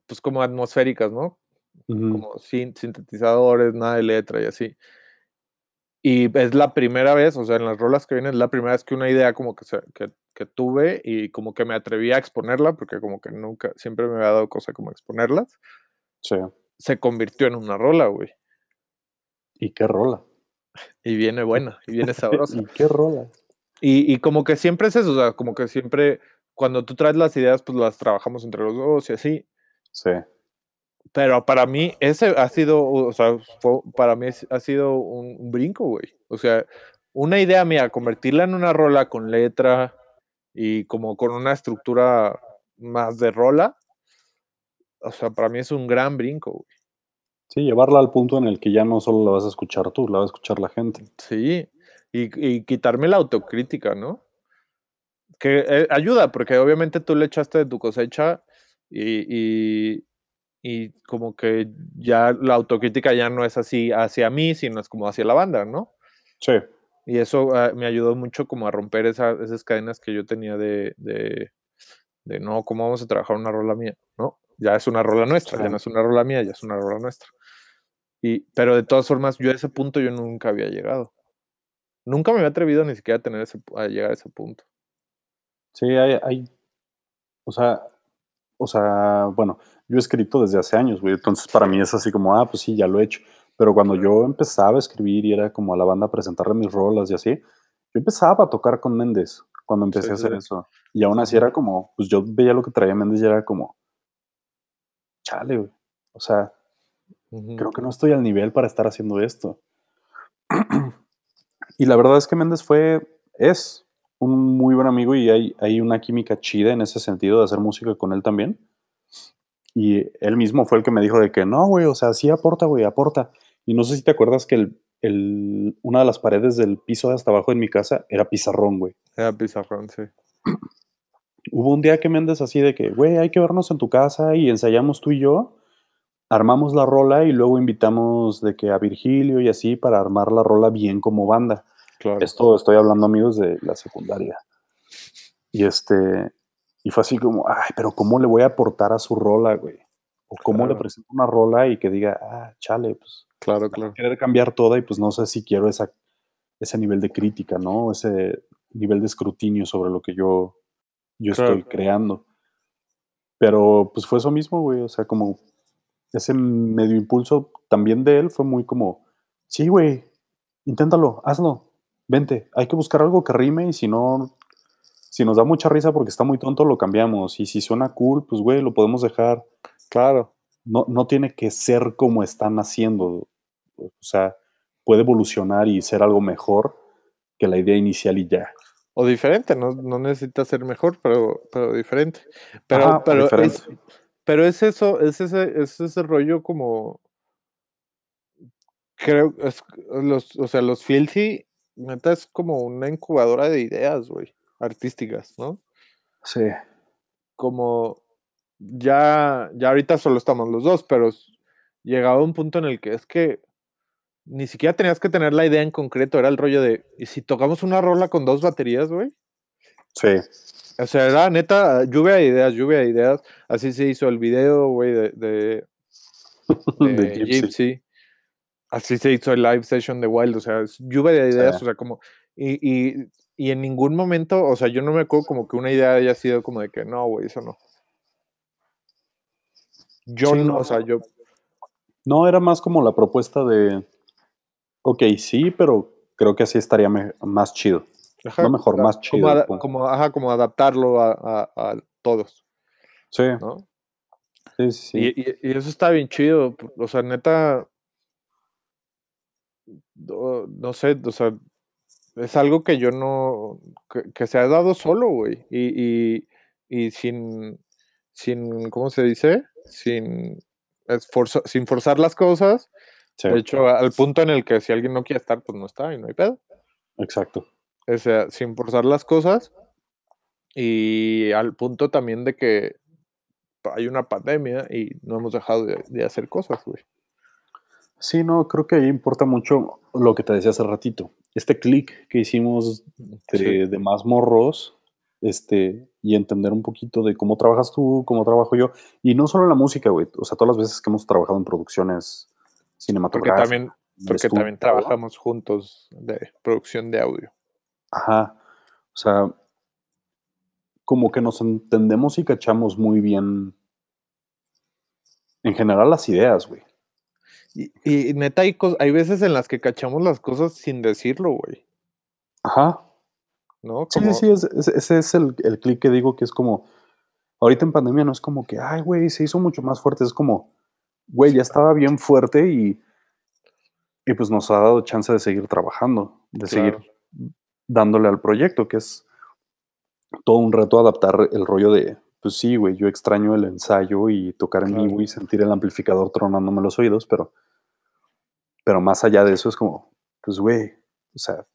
pues como atmosféricas, ¿no? Como sin, sintetizadores, nada de letra y así. Y es la primera vez, o sea, en las rolas que vienen, es la primera vez que una idea como que, se, que, que, tuve y como que me atreví a exponerla, porque como que nunca, siempre me había dado cosa como exponerlas. Sí. Se convirtió en una rola, güey. ¿Y qué rola? Y viene buena, y viene sabrosa. ¿Y qué rola? Y, y, como que siempre es eso, o sea, como que siempre, cuando tú traes las ideas, pues las trabajamos entre los dos y así. Sí. Pero para mí, ese ha sido, o sea, para mí ha sido un, brinco, güey. O sea, una idea mía, convertirla en una rola con letra y como con una estructura más de rola, o sea, para mí es un gran brinco, güey. Sí, llevarla al punto en el que ya no solo la vas a escuchar tú, la va a escuchar la gente. Sí, y, quitarme la autocrítica, ¿no? Que eh, ayuda, porque obviamente tú le echaste de tu cosecha y, y como que ya la autocrítica ya no es así hacia mí, sino es como hacia la banda, ¿no? Sí. Y eso ah, me ayudó mucho como a romper esas cadenas que yo tenía de, de, no, ¿cómo vamos a trabajar una rola mía? ¿No? Ya es una rola nuestra, ya no es una rola mía, ya es una rola nuestra. Y, pero de todas formas, yo a ese punto yo nunca había llegado. Nunca me había atrevido ni siquiera a, tener ese, a llegar a ese punto. Sí, hay, hay, o sea, o sea, bueno, yo he escrito desde hace años, güey. Entonces, para mí es así como, ah, pues sí, ya lo he hecho. Pero cuando yo empezaba a escribir y era como a la banda a presentarle mis rolas y así, yo empezaba a tocar con Méndez cuando empecé a hacer eso. Y aún así era como, pues yo veía lo que traía Méndez y era como, chale, güey. O sea, creo que no estoy al nivel para estar haciendo esto. y la verdad es que Méndez fue, es un muy buen amigo y hay, hay una química chida en ese sentido de hacer música con él también. Y él mismo fue el que me dijo de que no, güey, o sea, sí aporta, güey, aporta. Y no sé si te acuerdas que el, el, una de las paredes del piso de hasta abajo en mi casa era pizarrón, güey. Era pizarrón, sí. Hubo un día que Méndez así de que, güey, hay que vernos en tu casa y ensayamos tú y yo, armamos la rola y luego invitamos de que a Virgilio y así para armar la rola bien como banda. Esto estoy hablando, amigos, de la secundaria. Y este, y fue así como, ay, pero ¿cómo le voy a aportar a su rola, güey? O cómo le presento una rola y que diga, ah, chale, pues. Claro, claro. Querer cambiar toda y pues no sé si quiero esa, ese nivel de crítica, ¿no? Ese nivel de escrutinio sobre lo que yo, yo estoy creando. Pero pues fue eso mismo, güey. O sea, como ese medio impulso también de él fue muy como, sí, güey, inténtalo, hazlo vente, hay que buscar algo que rime y si no, si nos da mucha risa porque está muy tonto, lo cambiamos. Y si suena cool, pues güey, lo podemos dejar. Claro. No, no tiene que ser como están haciendo. O sea, puede evolucionar y ser algo mejor que la idea inicial y ya. O diferente, no, no necesita ser mejor, pero, pero diferente. Pero, pero, Es, pero es eso, es ese, es ese rollo como creo, es, los, o sea, los Filthy neta es como una incubadora de ideas, güey, artísticas, ¿no? Sí. Como ya, ya ahorita solo estamos los dos, pero llegaba un punto en el que es que ni siquiera tenías que tener la idea en concreto, era el rollo de, ¿y si tocamos una rola con dos baterías, güey? Sí. O sea, era neta, lluvia de ideas, lluvia de ideas. Así se hizo el video, güey, de, de, de, Gypsy así se hizo el live session de Wild, o sea, lluvia de ideas, o sea, como, y, y, y, en ningún momento, o sea, yo no me acuerdo como que una idea haya sido como de que no, güey, eso no. Yo no, o sea, yo. No, era más como la propuesta de, ok, sí, pero creo que así estaría más chido. no mejor, más chido. Como, ajá, como adaptarlo a, a, todos. Sí. ¿no? Sí, sí, sí. Y, y, eso está bien chido. O sea, neta, no sé, o sea, es algo que yo no, que, se ha dado solo, güey, y, y, y, sin, sin, ¿cómo se dice? Sin, sin forzar las cosas, De hecho, al punto en el que si alguien no quiere estar, pues no está y no hay pedo. Exacto. O sea, sin forzar las cosas y al punto también de que hay una pandemia y no hemos dejado de, hacer cosas, güey. Sí, no, creo que ahí importa mucho lo que te decía hace ratito. Este clic que hicimos de, de, más morros, este, y entender un poquito de cómo trabajas tú, cómo trabajo yo, y no solo en la música, güey, o sea, todas las veces que hemos trabajado en producciones cinematográficas. Porque también, porque también trabajamos juntos de producción de audio. Ajá, o sea, como que nos entendemos y cachamos muy bien, en general, las ideas, güey. Y, neta, hay, hay veces en las que cachamos las cosas sin decirlo, güey. Ajá. ¿No? Sí, sí, ese es el, el clic que digo que es como, ahorita en pandemia no es como que, ay, güey, se hizo mucho más fuerte, es como, güey, ya estaba bien fuerte y, y pues nos ha dado chance de seguir trabajando, de seguir dándole al proyecto, que es todo un reto adaptar el rollo de, pues sí, güey, yo extraño el ensayo y tocar en vivo y sentir el amplificador tronándome los oídos, pero, pero más allá de eso es como, pues güey, o sea,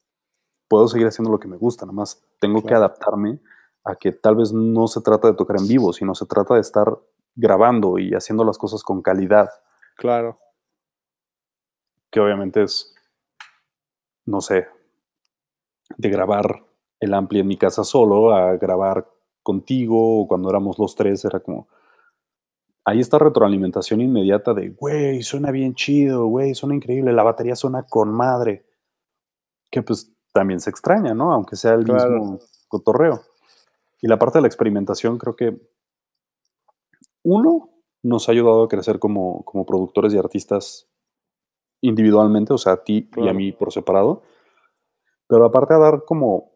puedo seguir haciendo lo que me gusta, nada más tengo que adaptarme a que tal vez no se trata de tocar en vivo, sino se trata de estar grabando y haciendo las cosas con calidad. Claro. Que obviamente es, no sé, de grabar el ampli en mi casa solo a grabar contigo o cuando éramos los tres, era como, ahí está retroalimentación inmediata de, güey, suena bien chido, güey, suena increíble, la batería suena con madre, que pues también se extraña, ¿no? Aunque sea el mismo cotorreo. Y la parte de la experimentación creo que, uno, nos ha ayudado a crecer como, como productores y artistas individualmente, o sea, a ti y a mí por separado, pero aparte a dar como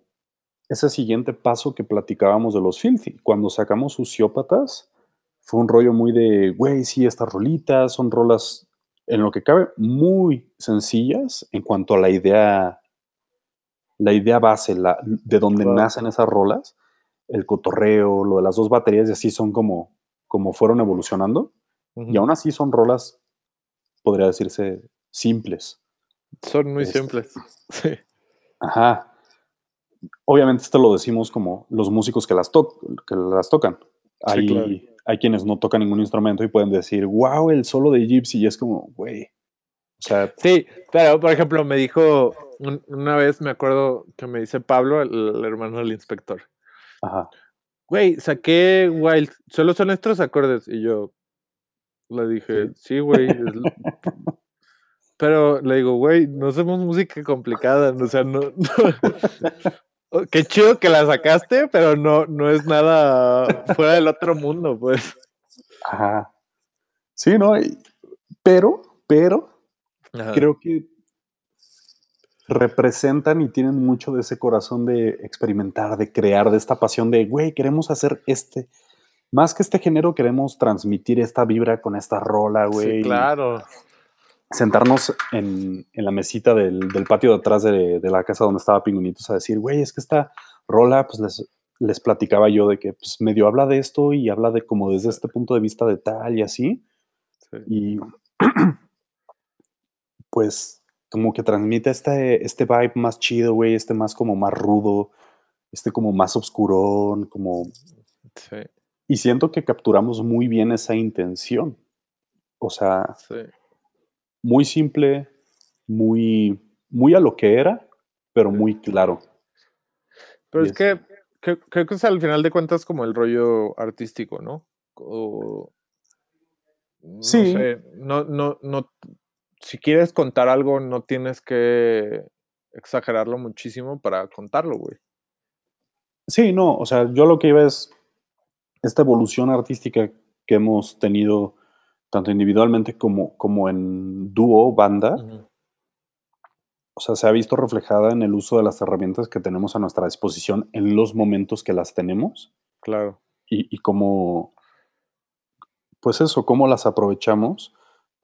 ese siguiente paso que platicábamos de los Filthy. Cuando sacamos Suciópatas, fue un rollo muy de, güey, sí, estas rolitas son rolas, en lo que cabe, muy sencillas en cuanto a la idea, la idea base, la, de donde nacen esas rolas, el cotorreo, lo de las dos baterías, y así son como, como fueron evolucionando. Y aún así son rolas, podría decirse, simples. Son muy este, simples. Sí. Ajá. Obviamente esto lo decimos como los músicos que las, que las tocan. hay, hay quienes no tocan ningún instrumento y pueden decir, wow, el solo de Gypsy, y es como, güey. O sea, sí, claro, por ejemplo, me dijo, una vez me acuerdo que me dice Pablo, el, hermano del inspector. Ajá. Güey, saqué Wild, solo son estos acordes. Y yo le dije, sí, güey. Pero le digo, güey, no hacemos música complicada, o sea, no, Qué chido que la sacaste, pero no, no es nada fuera del otro mundo, pues. Ajá. Sí, ¿no? Pero, pero, creo que representan y tienen mucho de ese corazón de experimentar, de crear, de esta pasión de, güey, queremos hacer este, más que este género, queremos transmitir esta vibra con esta rola, güey. Sí, claro sentarnos en, la mesita del, patio de atrás de, la casa donde estaba Pingüinitos a decir, güey, es que esta rola, pues les, les platicaba yo de que pues medio habla de esto y habla de como desde este punto de vista de tal y así. Y pues como que transmite este, este vibe más chido, güey, este más como más rudo, este como más oscurón, como... Y siento que capturamos muy bien esa intención. O sea, muy simple, muy, muy a lo que era, pero muy claro. Pero es que creo que es al final de cuentas como el rollo artístico, ¿no? sí. no, no, no, si quieres contar algo, no tienes que exagerarlo muchísimo para contarlo, güey. Sí, no, o sea, yo lo que iba es esta evolución artística que hemos tenido tanto individualmente como, como en dúo, banda, o sea, se ha visto reflejada en el uso de las herramientas que tenemos a nuestra disposición en los momentos que las tenemos. Claro. Y, y cómo, pues eso, cómo las aprovechamos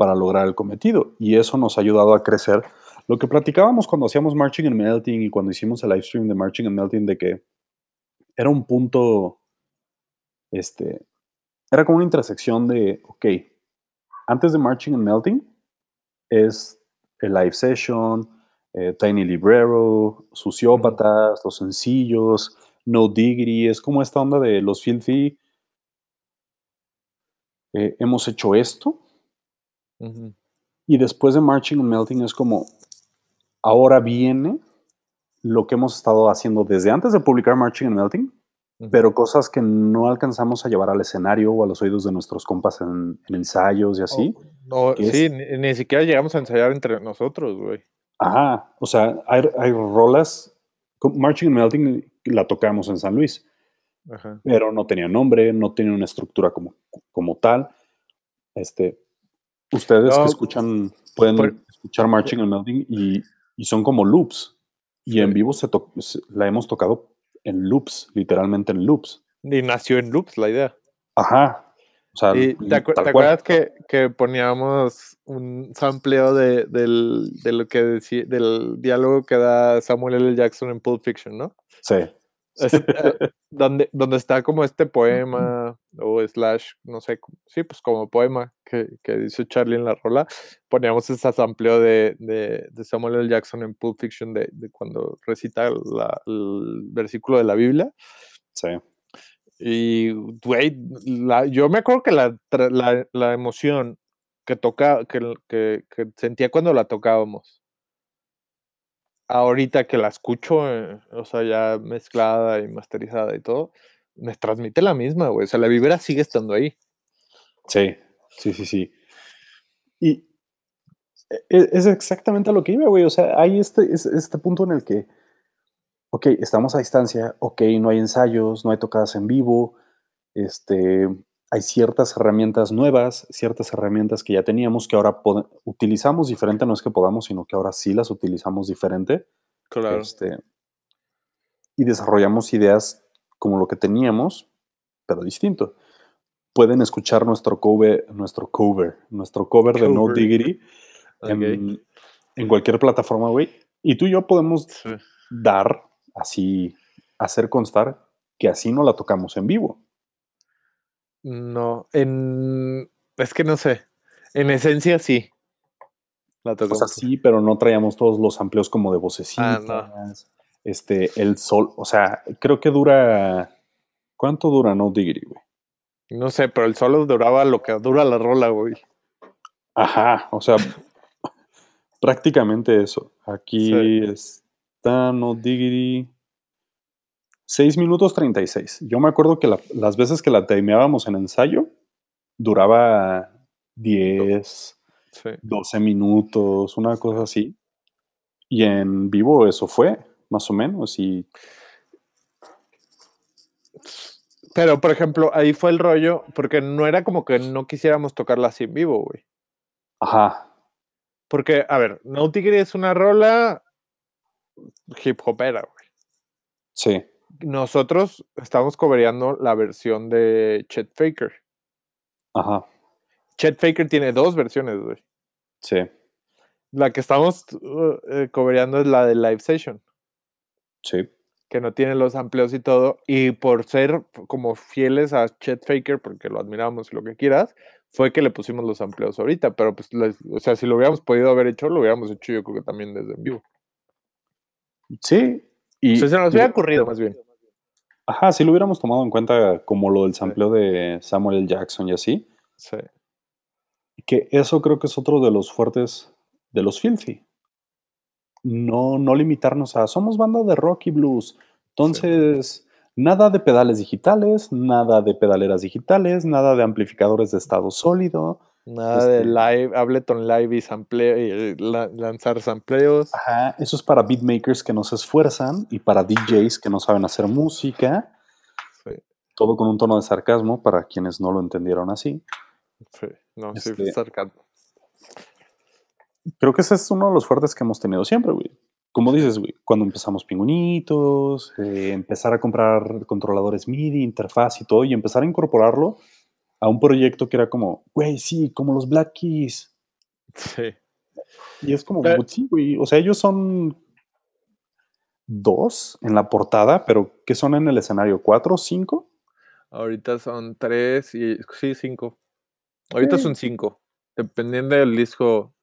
para lograr el cometido. Y eso nos ha ayudado a crecer. Lo que platicábamos cuando hacíamos Marching and Melting y cuando hicimos el live stream de Marching and Melting, de que era un punto, este, era como una intersección de, ok, antes de Marching and Melting, es el Live Session, eh, Tiny Librero, Suciópatas, Los Sencillos, No Diggity, es como esta onda de los Filthy. Eh, hemos hecho esto. Y después de Marching and Melting es como, ahora viene lo que hemos estado haciendo desde antes de publicar Marching and Melting, pero cosas que no alcanzamos a llevar al escenario o a los oídos de nuestros compas en, ensayos y así. sí, ni, siquiera llegamos a ensayar entre nosotros, güey. Ajá, o sea, hay, hay rolas, Marching and Melting la tocamos en San Luis, pero no tenía nombre, no tenía una estructura como, como tal. Este, ustedes que escuchan, pueden escuchar Marching and Melting y, y son como loops. Y en vivo se, la hemos tocado en loops, literalmente en loops. Y nació en loops la idea. Ajá. O sea, te, acuerdas que, que, poníamos un sampleo de, del, de lo que decía, del diálogo que da Samuel L. Jackson en Pulp Fiction, ¿no? Sí. Eh, donde, donde está como este poema o slash, no sé, sí, pues como poema que, que dice Charlie en la rola, poníamos ese sampleo de, de, de, Samuel L. Jackson en Pulp Fiction de, de cuando recita la, el versículo de la Biblia. Sí. Y, güey, yo me acuerdo que la, la, la emoción que, toca, que, que, que sentía cuando la tocábamos ahorita que la escucho, eh, o sea, ya mezclada y masterizada y todo, me transmite la misma, güey. O sea, la vibra sigue estando ahí. Sí, sí, sí, sí. Y e, es exactamente lo que iba, güey. O sea, hay este, este punto en el que, ok, estamos a distancia, ok, no hay ensayos, no hay tocadas en vivo, este, hay ciertas herramientas nuevas, ciertas herramientas que ya teníamos que ahora utilizamos diferente, no es que podamos, sino que ahora sí las utilizamos diferente. Claro. Este, y desarrollamos ideas como lo que teníamos, pero distinto. Pueden escuchar nuestro cover, nuestro cover, nuestro cover, de No Diggity en, cualquier plataforma, güey. Y tú y yo podemos dar, así, hacer constar que así no la tocamos en vivo. No, en. Es que no sé. En esencia sí. La. O sea, sí, pero no traíamos todos los amplios como de vocecitas. Ah, este, el sol. O sea, creo que dura. ¿Cuánto dura No Diggity, güey? No sé, pero el solo duraba lo que dura la rola, güey. Ajá, o sea, prácticamente eso. Aquí está No Diggity. 6 minutos 36. Yo me acuerdo que las veces que la timeábamos en ensayo, duraba 10, 12 minutos, una cosa así. Y en vivo eso fue, más o menos. Y... Pero, por ejemplo, ahí fue el rollo, porque no era como que no quisiéramos tocarla así en vivo, güey. Ajá. Porque, a ver, No es una rola hip hopera, güey. Sí nosotros estamos cobreando la versión de Chet Faker. Ajá. Chet Faker tiene dos versiones, güey. Sí. La que estamos uh, eh, es la de Live Session. Sí. Que no tiene los amplios y todo. Y por ser como fieles a Chet Faker, porque lo admiramos y lo que quieras, fue que le pusimos los amplios ahorita. Pero pues, o sea, si lo hubiéramos podido haber hecho, lo hubiéramos hecho yo creo que también desde en vivo. Sí, y, se nos había ocurrido más bien. Ajá, si lo hubiéramos tomado en cuenta como lo del sampleo de Samuel L. Jackson y así. Sí. Que eso creo que es otro de los fuertes de los Filthy. No, no limitarnos a somos banda de rock y blues. Entonces, nada de pedales digitales, nada de pedaleras digitales, nada de amplificadores de estado sólido. Nada de este live, Ableton Live y, sample, lanzar sampleos. Ajá, eso es para beatmakers que no se esfuerzan y para DJs que no saben hacer música. Sí. Todo con un tono de sarcasmo para quienes no lo entendieron así. Sí, no, sí, este sarcasmo. Creo que ese es uno de los fuertes que hemos tenido siempre, güey. Como dices, güey, cuando empezamos pingüinitos, eh, empezar a comprar controladores MIDI, interfaz y todo, y empezar a incorporarlo a un proyecto que era como, güey, sí, como los Black Keys. Sí. Y es como, sí, güey. O sea, ellos son dos en la portada, pero ¿qué son en el escenario? ¿Cuatro o cinco? Ahorita son tres y sí, cinco. Ahorita son cinco. Dependiendo del disco.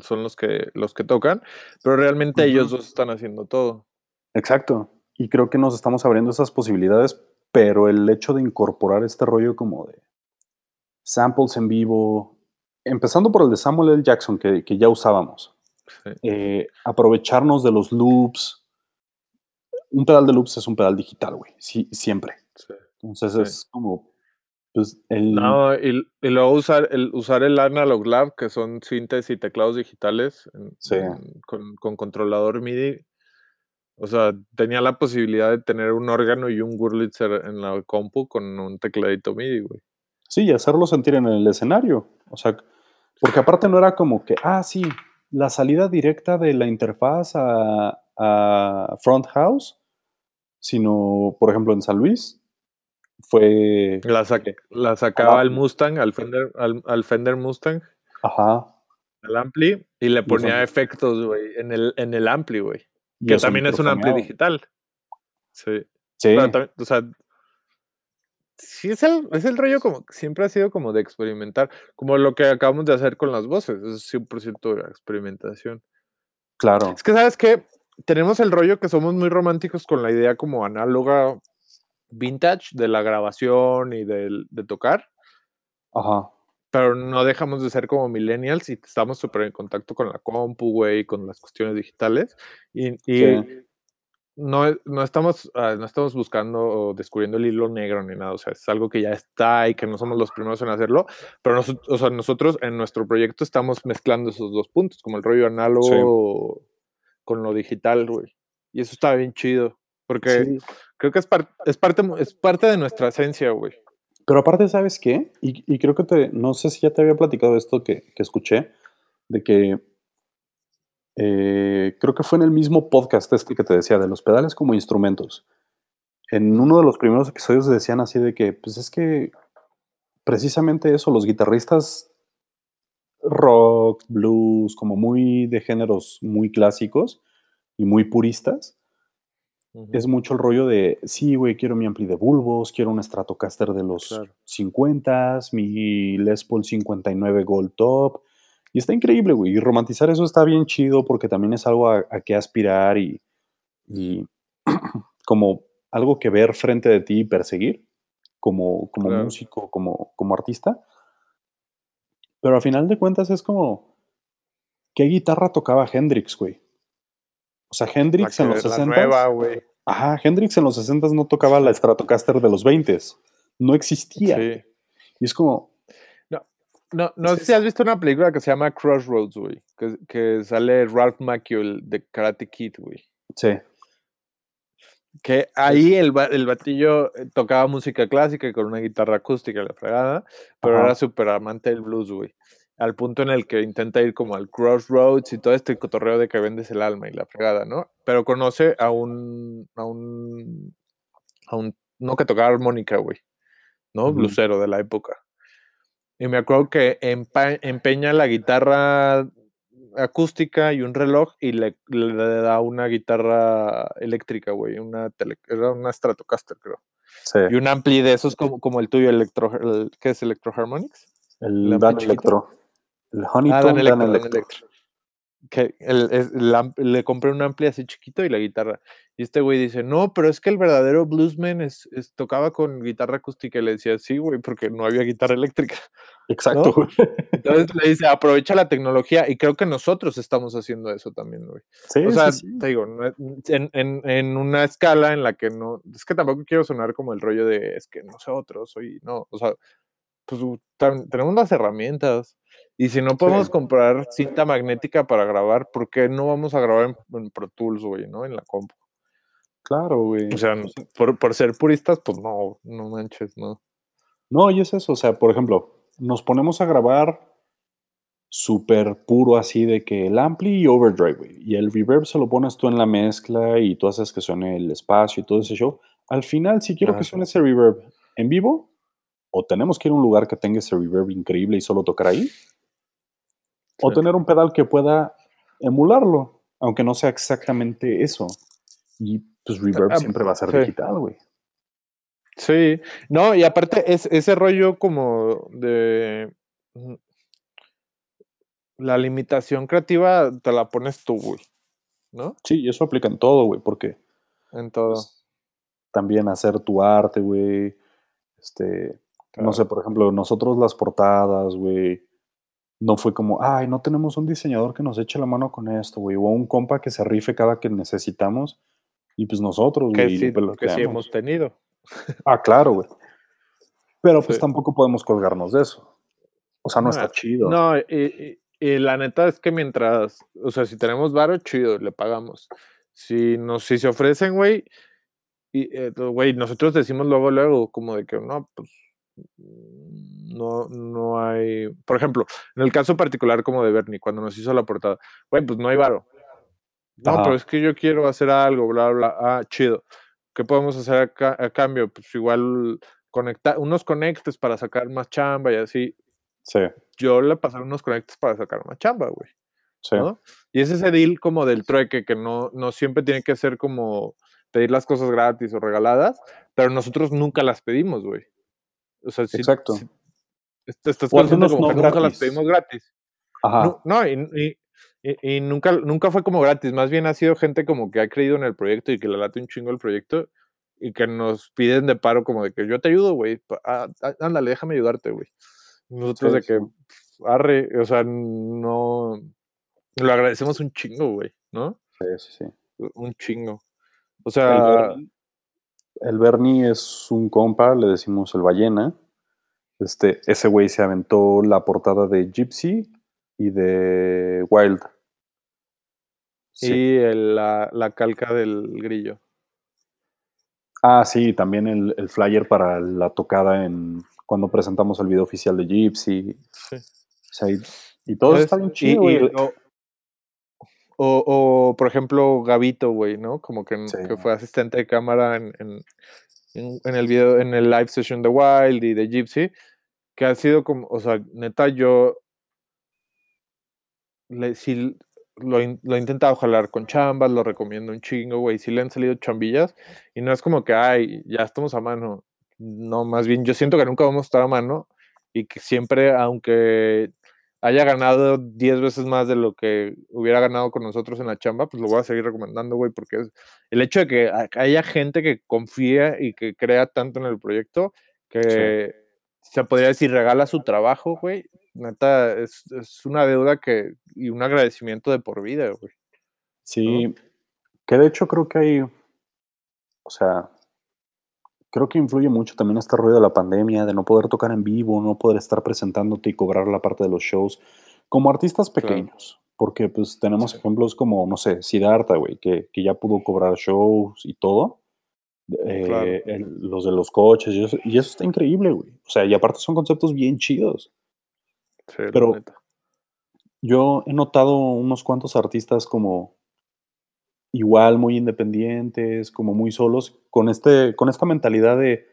son los que, los que tocan, pero realmente ellos dos están haciendo todo. Exacto. Y creo que nos estamos abriendo esas posibilidades, pero el hecho de incorporar este rollo como de samples en vivo, empezando por el de Samuel L. Jackson, que, ya usábamos, eh, aprovecharnos de los loops. Un pedal de loops es un pedal digital, güey, sí, siempre. Entonces es como pues el... No, y, luego usar el, usar el Analog Lab, que son cintas y teclados digitales con, controlador MIDI. O sea, tenía la posibilidad de tener un órgano y un Wurlitzer en la compu con un tecladito MIDI, güey. Sí, y hacerlo sentir en el escenario. O sea, porque aparte no era como que, ah, sí, la salida directa de la interfaz a, a Front House, sino, por ejemplo, en San Luis, fue... La, la sacaba al Mustang, al Fender, al, Fender Mustang. Ajá. Al Ampli y le ponía efectos, güey, en el, en el Ampli, güey. Que también es un Ampli digital. Sí. Sí. o sea, sí es el, es el rollo como, siempre ha sido como de experimentar, como lo que acabamos de hacer con las voces, es 100% de experimentación. Claro. Es que, ¿sabes qué? Tenemos el rollo que somos muy románticos con la idea como análoga vintage de la grabación y de, tocar. Ajá. Pero no dejamos de ser como millennials y estamos súper en contacto con la compu, güey, con las cuestiones digitales. Y, no, no, estamos, ah, no estamos buscando o descubriendo el hilo negro ni nada. O sea, es algo que ya está y que no somos los primeros en hacerlo. Pero o sea, nosotros en nuestro proyecto estamos mezclando esos dos puntos, como el rollo análogo con lo digital, güey. Y eso está bien chido. Porque creo que es, es, parte, es parte de nuestra esencia, güey. Pero aparte, ¿sabes qué? Y, creo que te, no sé si ya te había platicado esto que, escuché, de que eh, creo que fue en el mismo podcast este que te decía, de los pedales como instrumentos. En uno de los primeros episodios decían así de que, pues es que precisamente eso, los guitarristas rock, blues, como muy de géneros muy clásicos y muy puristas, es mucho el rollo de, sí, güey, quiero mi ampli de bulbos, quiero un Stratocaster de los 50, mi Les Paul 59 Gold Top. Y está increíble, güey. Y romantizar eso está bien chido porque también es algo a, que aspirar y, como algo que ver frente de ti y perseguir como, como músico, como, como artista. Pero a final de cuentas es como, ¿qué guitarra tocaba Hendrix, güey? O sea, Hendrix en los 60 Ajá, Hendrix en los 60 no tocaba la Stratocaster de los 20 No existía. Sí. Y es como. No, no, no sé si has visto una película que se llama Crossroads, güey. Que, que, sale Ralph Macchio de Karate Kid, güey. Sí. Que ahí el, el batillo eh, tocaba música clásica con una guitarra acústica la fregada, pero era súper amante del blues, güey al punto en el que intenta ir como al crossroads y todo este cotorreo de que vendes el alma y la fregada, ¿no? Pero conoce a un, a un, a un, no que tocaba armónica, güey, ¿no? Blusero de la época. Y me acuerdo que empeña la guitarra acústica y un reloj y le, le da una guitarra eléctrica, güey, una, era una Stratocaster, creo. Sí. Y un ampli de esos como, como el tuyo, electro, ¿qué es Electro Harmonics? El, Dan Electro. El Honeyton ah, Electro, Que le compré un ampli así chiquito y la guitarra. Y este güey dice, no, pero es que el verdadero bluesman es, tocaba con guitarra acústica. Y le decía, sí, güey, porque no había guitarra eléctrica. Exacto. Entonces le dice, aprovecha la tecnología. Y creo que nosotros estamos haciendo eso también, güey. Sí, o sea, te digo, en, en, una escala en la que no, es que tampoco quiero sonar como el rollo de, es que nosotros, soy, no, o sea, pues tenemos las herramientas. Y si no podemos comprar cinta magnética para grabar, ¿por qué no vamos a grabar en, Pro Tools, güey, no? En la compu. Claro, güey. O sea, por, por, ser puristas, pues no, no manches, no. No, y es eso, o sea, por ejemplo, nos ponemos a grabar súper puro así de que el ampli y overdrive, güey, y el reverb se lo pones tú en la mezcla y tú haces que suene el espacio y todo ese show. Al final, si quiero que suene ese reverb en vivo, o tenemos que ir a un lugar que tenga ese reverb increíble y solo tocar ahí, o tener un pedal que pueda emularlo, aunque no sea exactamente eso. Y pues reverb ah, siempre va a ser digital, güey. Sí, no, y aparte es ese rollo como de... la limitación creativa te la pones tú, güey, ¿no? Sí, y eso aplica en todo, güey, porque... En todo. Pues, también hacer tu arte, güey. Este, no sé, por ejemplo, nosotros las portadas, güey. No fue como, ay, no tenemos un diseñador que nos eche la mano con esto, güey. O un compa que se rife cada que necesitamos. Y pues nosotros, güey. Sí, que sí hemos tenido. Ah, claro, güey. Pero pues tampoco podemos colgarnos de eso. O sea, no, está chido. No, y, la neta es que mientras, o sea, si tenemos varo, chido, le pagamos. Si, nos, si se ofrecen, güey, y, eh, güey, nosotros decimos luego, luego, como de que no, pues no, no hay. Por ejemplo, en el caso particular como de Bernie, cuando nos hizo la portada, güey, pues no hay varo. No, pero es que yo quiero hacer algo, bla, bla. Ah, chido. ¿Qué podemos hacer a, cambio? Pues igual conectar unos conectes para sacar más chamba y así. Sí. Yo le pasé unos conectes para sacar más chamba, güey. Sí. Y es ese deal como del trueque que no, no siempre tiene que ser como pedir las cosas gratis o regaladas, pero nosotros nunca las pedimos, güey. O sea, Exacto. estás como que nunca las pedimos gratis. Ajá. No, y, y, nunca, nunca fue como gratis, más bien ha sido gente como que ha creído en el proyecto y que le late un chingo el proyecto y que nos piden de paro como de que yo te ayudo, güey, ah, ándale, déjame ayudarte, güey. Nosotros de que, arre, o sea, no, lo agradecemos un chingo, güey, ¿no? Sí, sí, sí. Un chingo. O sea... El Bernie, es un compa, le decimos el ballena. Este, ese güey se aventó la portada de Gypsy y de Wild. Sí. Y la, calca del grillo. Ah, sí, también el, flyer para la tocada en cuando presentamos el video oficial de Gypsy. Sí. y, todo está bien chido. O, por ejemplo, Gavito, güey, ¿no? Como que, fue asistente de cámara en, en, el video, en el live session de Wild y de Gypsy, que ha sido como, o sea, neta, yo le, sí, lo, lo, he intentado jalar con chambas, lo recomiendo un chingo, güey. Sí le han salido chambillas y no es como que, ay, ya estamos a mano. No, más bien, yo siento que nunca vamos a estar a mano y que siempre, aunque haya ganado 10 veces más de lo que hubiera ganado con nosotros en la chamba, pues lo voy a seguir recomendando, güey, porque es el hecho de que haya gente que confía y que crea tanto en el proyecto que se podría decir regala su trabajo, güey, neta, es, una deuda que, y un agradecimiento de por vida, güey. Sí, que de hecho creo que hay, o sea, creo que influye mucho también este ruido de la pandemia, de no poder tocar en vivo, no poder estar presentándote y cobrar la parte de los shows, como artistas pequeños, porque pues tenemos ejemplos como, no sé, Siddhartha, güey, que, que ya pudo cobrar shows y todo. Eh, los de los coches, y eso, y eso está increíble, güey. O sea, y aparte son conceptos bien chidos. Pero yo he notado unos cuantos artistas como igual muy independientes, como muy solos, con, este, con esta mentalidad de,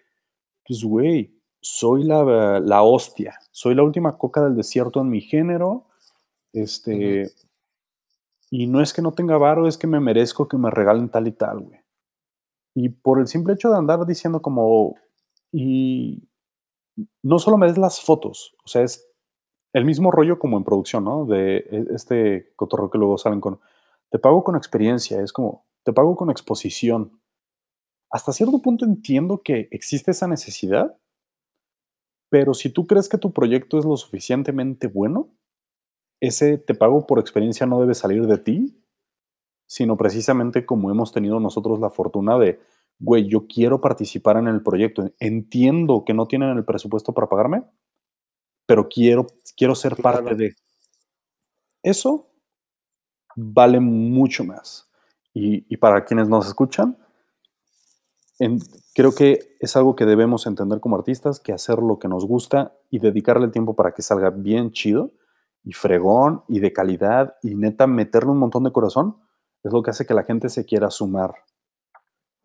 pues güey, soy la, la hostia, soy la última coca del desierto en mi género, este, y no es que no tenga varo, es que me merezco que me regalen tal y tal, güey. Y por el simple hecho de andar diciendo como, y no solo me des las fotos, o sea, es el mismo rollo como en producción, ¿no? De e, este cotorreo que luego salen con, te pago con experiencia, es como, te pago con exposición. Hasta cierto punto entiendo que existe esa necesidad, pero si tú crees que tu proyecto es lo suficientemente bueno, ese te pago por experiencia no debe salir de ti, sino precisamente como hemos tenido nosotros la fortuna de, güey, yo quiero participar en el proyecto, entiendo que no tienen el presupuesto para pagarme, pero quiero, quiero ser parte de. Eso vale mucho más. Y, para quienes nos escuchan, creo que es algo que debemos entender como artistas, que hacer lo que nos gusta y dedicarle el tiempo para que salga bien chido y fregón y de calidad y neta meterle un montón de corazón, es lo que hace que la gente se quiera sumar.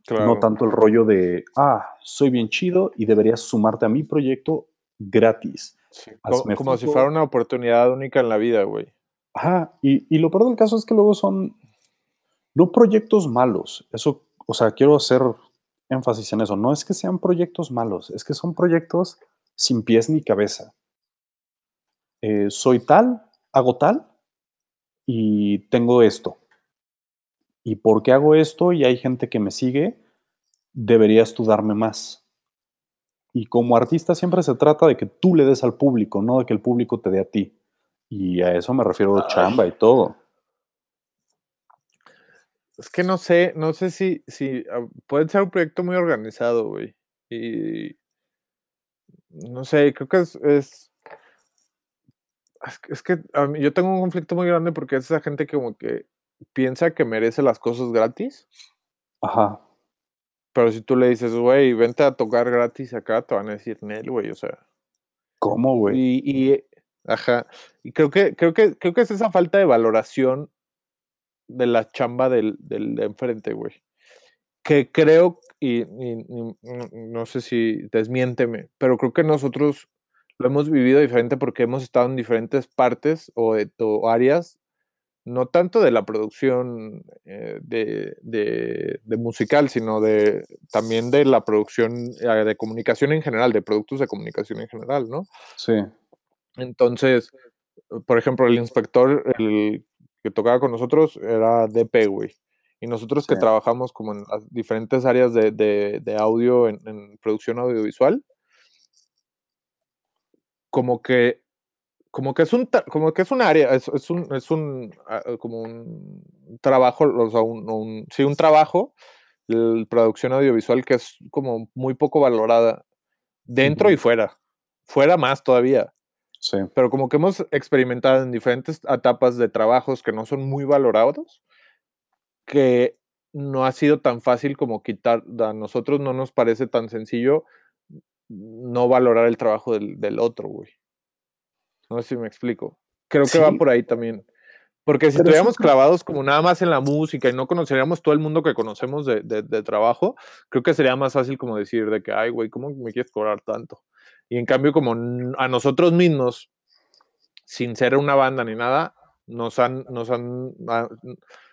No tanto el rollo de, ah, soy bien chido y deberías sumarte a mi proyecto gratis como, si fuera una oportunidad única en la vida, güey. Ajá, y, y, lo peor del caso es que luego son no proyectos malos. Eso, o sea, quiero hacer énfasis en eso. No es que sean proyectos malos, es que son proyectos sin pies ni cabeza. Eh, soy tal, hago tal y tengo esto. ¿Y por qué hago esto? Y hay gente que me sigue, deberías tú darme más. Y como artista siempre se trata de que tú le des al público, no de que el público te dé a ti. Y a eso me refiero chamba y todo. Es que no sé, no sé si, si ah, puede ser un proyecto muy organizado, güey. Y no sé, creo que es, es, es que yo tengo un conflicto muy grande porque es esa gente que como que piensa que merece las cosas gratis. Ajá. Pero si tú le dices, güey, vente a tocar gratis acá, te van a decir, Nel, güey, o sea. ¿Cómo, güey? Y, y, ajá. Y creo que, creo que, creo que es esa falta de valoración de la chamba del, del de enfrente, güey. Que creo, y, no sé si desmiénteme, pero creo que nosotros lo hemos vivido diferente porque hemos estado en diferentes partes o, de, áreas, no tanto de la producción eh, de, de, musical, sino de también de la producción eh, de comunicación en general, de productos de comunicación en general, ¿no? Sí. Entonces, por ejemplo, el inspector, el que tocaba con nosotros era DP, güey. Y nosotros que trabajamos como en las diferentes áreas de, de, audio, en, producción audiovisual, como que, como que es un, como que es un área, es, es un, es un, ah, como un trabajo, o sea, un, sí, un trabajo, la producción audiovisual que es como muy poco valorada dentro y fuera. Fuera más todavía. Pero como que hemos experimentado en diferentes etapas de trabajos que no son muy valorados, que no ha sido tan fácil como quitar, a nosotros no nos parece tan sencillo no valorar el trabajo del, otro, güey. No sé si me explico. Creo que va por ahí también. Porque si estuviéramos clavados como nada más en la música y no conoceríamos todo el mundo que conocemos de, de, trabajo, creo que sería más fácil como decir de que, ay, güey, ¿cómo me quieres cobrar tanto? Y en cambio, como a nosotros mismos, sin ser una banda ni nada, nos han, nos han, ah,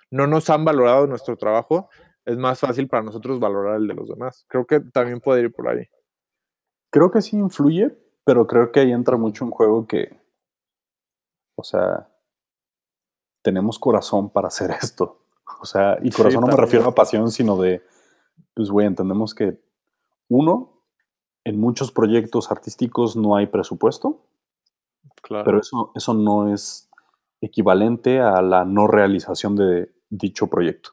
no nos han valorado nuestro trabajo, es más fácil para nosotros valorar el de los demás. Creo que también puede ir por ahí. Creo que sí influye, pero creo que ahí entra mucho un juego que, o sea, tenemos corazón para hacer esto. O sea, y corazón no me refiero a pasión, sino de, pues, güey, entendemos que uno, en muchos proyectos artísticos no hay presupuesto, claro. pero eso, eso no es equivalente a la no realización de dicho proyecto.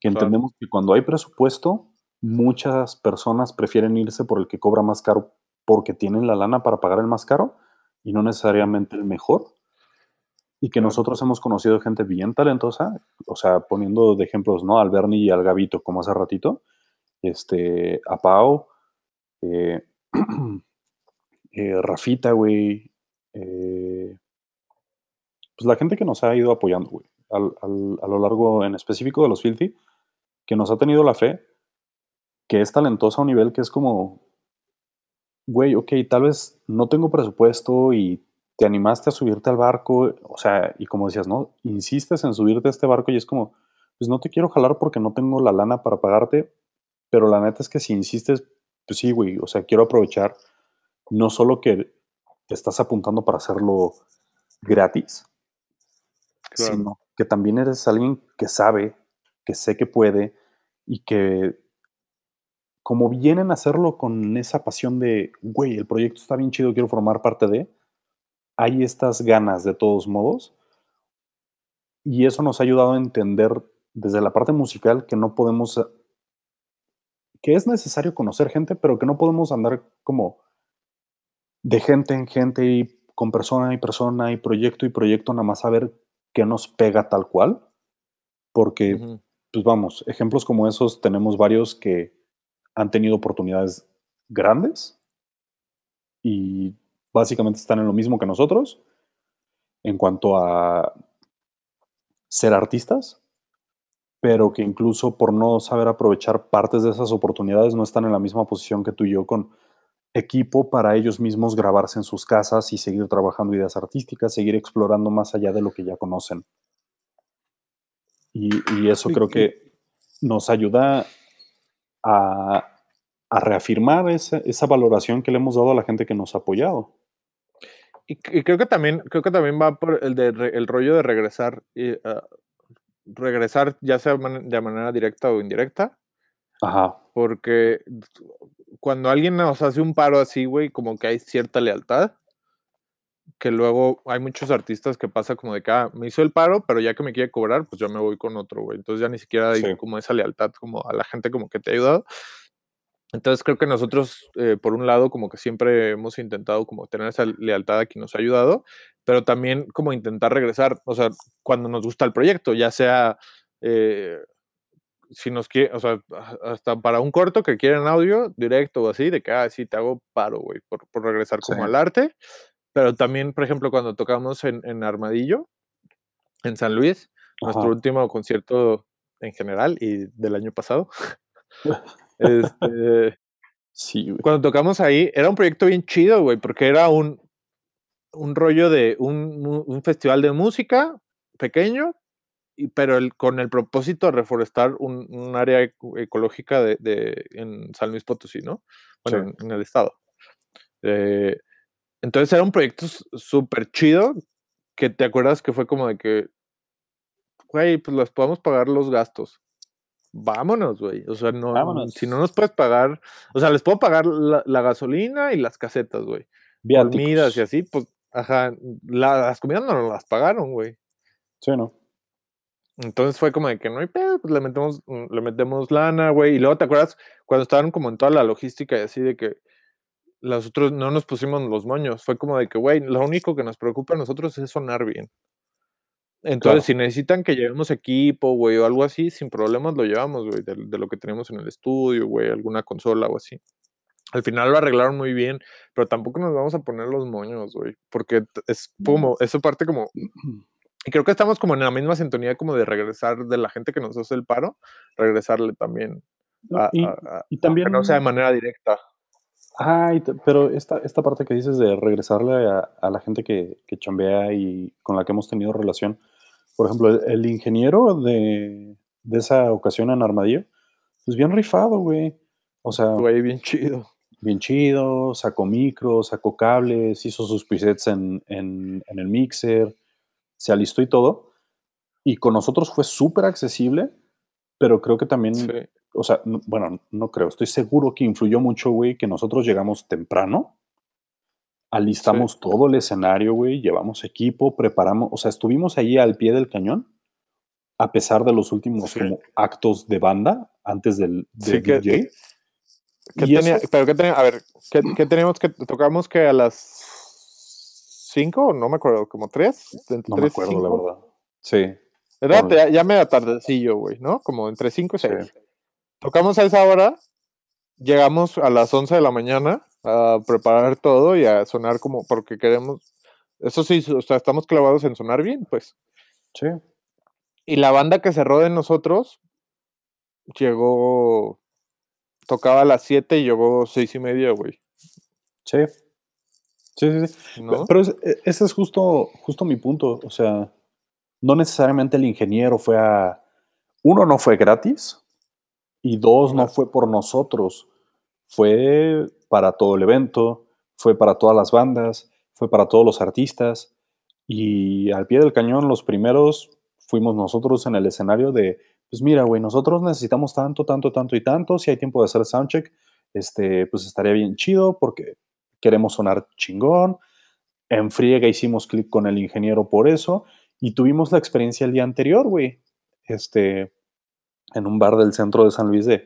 Que entendemos que cuando hay presupuesto, muchas personas prefieren irse por el que cobra más caro porque tienen la lana para pagar el más caro y no necesariamente el mejor. Y que nosotros hemos conocido gente bien talentosa, o sea, poniendo de ejemplos, ¿no? Al Bernie y al Gavito, como hace ratito, este, a Pau, eh, eh, Rafita, güey. Eh, pues la gente que nos ha ido apoyando, güey, a lo largo en específico de los Filthy, que nos ha tenido la fe, que es talentosa a un nivel que es como, güey, ok, tal vez no tengo presupuesto y te animaste a subirte al barco, o sea, y como decías, ¿no? Insistes en subirte a este barco y es como, pues no te quiero jalar porque no tengo la lana para pagarte, pero la neta es que si insistes, pues sí, güey, o sea, quiero aprovechar no solo que estás apuntando para hacerlo gratis, sino que también eres alguien que sabe, que sé que puede y que como vienen a hacerlo con esa pasión de, güey, el proyecto está bien chido, quiero formar parte de, hay estas ganas de todos modos. Y eso nos ha ayudado a entender desde la parte musical que no podemos que es necesario conocer gente, pero que no podemos andar como de gente en gente y con persona y persona y proyecto y proyecto nada más a ver qué nos pega tal cual. Porque, pues vamos, ejemplos como esos tenemos varios que han tenido oportunidades grandes y básicamente están en lo mismo que nosotros en cuanto a ser artistas, pero que incluso por no saber aprovechar partes de esas oportunidades no están en la misma posición que tú y yo con equipo para ellos mismos grabarse en sus casas y seguir trabajando ideas artísticas, seguir explorando más allá de lo que ya conocen. Y, eso creo que nos ayuda a, reafirmar esa, esa, valoración que le hemos dado a la gente que nos ha apoyado. Y, creo que también, creo que también va por el de el rollo de regresar y ah, regresar ya sea de manera directa o indirecta. Ajá. Porque cuando alguien nos hace un paro así, güey, como que hay cierta lealtad. Que luego hay muchos artistas que pasa como de que, ah, me hizo el paro, pero ya que me quiere cobrar, pues yo me voy con otro, güey. Entonces ya ni siquiera hay como esa lealtad como a la gente como que te ha ayudado. Entonces creo que nosotros, eh, por un lado, como que siempre hemos intentado como tener esa lealtad a quien nos ha ayudado, pero también como intentar regresar, o sea, cuando nos gusta el proyecto, ya sea, eh, si nos quiere, o sea, hasta para un corto que quieren audio directo o así, de que, ah, sí, te hago paro, güey, por, por, regresar como al arte, pero también, por ejemplo, cuando tocamos en, en Armadillo, en San Luis, nuestro último concierto en general y del año pasado. Este, sí, Cuando tocamos ahí, era un proyecto bien chido, güey, porque era un, un rollo de un, un festival de música pequeño, y, pero el, con el propósito de reforestar un, un área ecológica de, de, en San Luis Potosí, ¿no? Bueno, en, el estado. Eh, entonces era un proyecto súper chido que te acuerdas que fue como de que, güey, pues les podemos pagar los gastos vámonos, güey. O sea, no, si no nos puedes pagar, o sea, les puedo pagar la, gasolina y las casetas, güey. Comidas y así, pues, ajá, las comidas no las pagaron, güey. Sí, ¿no? Entonces fue como de que no hay pedo, pues le metemos, mm, le metemos lana, güey. Y luego, ¿te acuerdas cuando estaban como en toda la logística y así de que nosotros no nos pusimos los moños? Fue como de que, güey, lo único que nos preocupa a nosotros es sonar bien. Entonces, si necesitan que llevemos equipo, güey, o algo así, sin problemas lo llevamos, güey, de, lo que tenemos en el estudio, güey, alguna consola o así. Al final lo arreglaron muy bien, pero tampoco nos vamos a poner los moños, güey, porque es como, eso parte como... Y creo que estamos como en la misma sintonía como de regresar de la gente que nos hace el paro, regresarle también. y, también... no sea de manera directa. Ah, pero esta, esta parte que dices de regresarle a, la gente que, que, chambea y con la que hemos tenido relación, por ejemplo, el, ingeniero de, de, esa ocasión en Armadillo, pues bien rifado, güey. O sea. Güey, bien chido. Bien chido, sacó micros, sacó cables, hizo sus presets en, en, en el mixer, se alistó y todo. Y con nosotros fue súper accesible, pero creo que también o sea, bueno, no creo, estoy seguro que influyó mucho, güey, que nosotros llegamos temprano, alistamos todo el escenario, güey, llevamos equipo, preparamos, o sea, estuvimos ahí al pie del cañón, a pesar de los últimos actos de banda antes del, DJ. Tenía, pero qué tenía, a ver, ¿qué, teníamos que tocamos que a las 5, no me acuerdo, como 3? No me acuerdo, la verdad. Sí. Ya, ya medio tardecillo, güey, ¿no? Como entre 5 y 6. Tocamos a esa hora, llegamos a las 11 de la mañana a preparar todo y a sonar como porque queremos. Eso sí, o sea, estamos clavados en sonar bien, pues. Sí. Y la banda que cerró de nosotros llegó. Tocaba a las 7 y llegó seis y media, güey. Sí. Sí, sí, sí. Pero e, ese es justo, justo mi punto. O sea, no necesariamente el ingeniero fue a. Uno no fue gratis. Y dos, no fue por nosotros, fue para todo el evento, fue para todas las bandas, fue para todos los artistas. Y al pie del cañón, los primeros fuimos nosotros en el escenario de, pues mira, güey, nosotros necesitamos tanto, tanto, tanto y tanto. Si hay tiempo de hacer soundcheck, este, pues estaría bien chido porque queremos sonar chingón. En friega hicimos clip con el ingeniero por eso. Y tuvimos la experiencia el día anterior, güey. Este, en un bar del centro de San Luis de,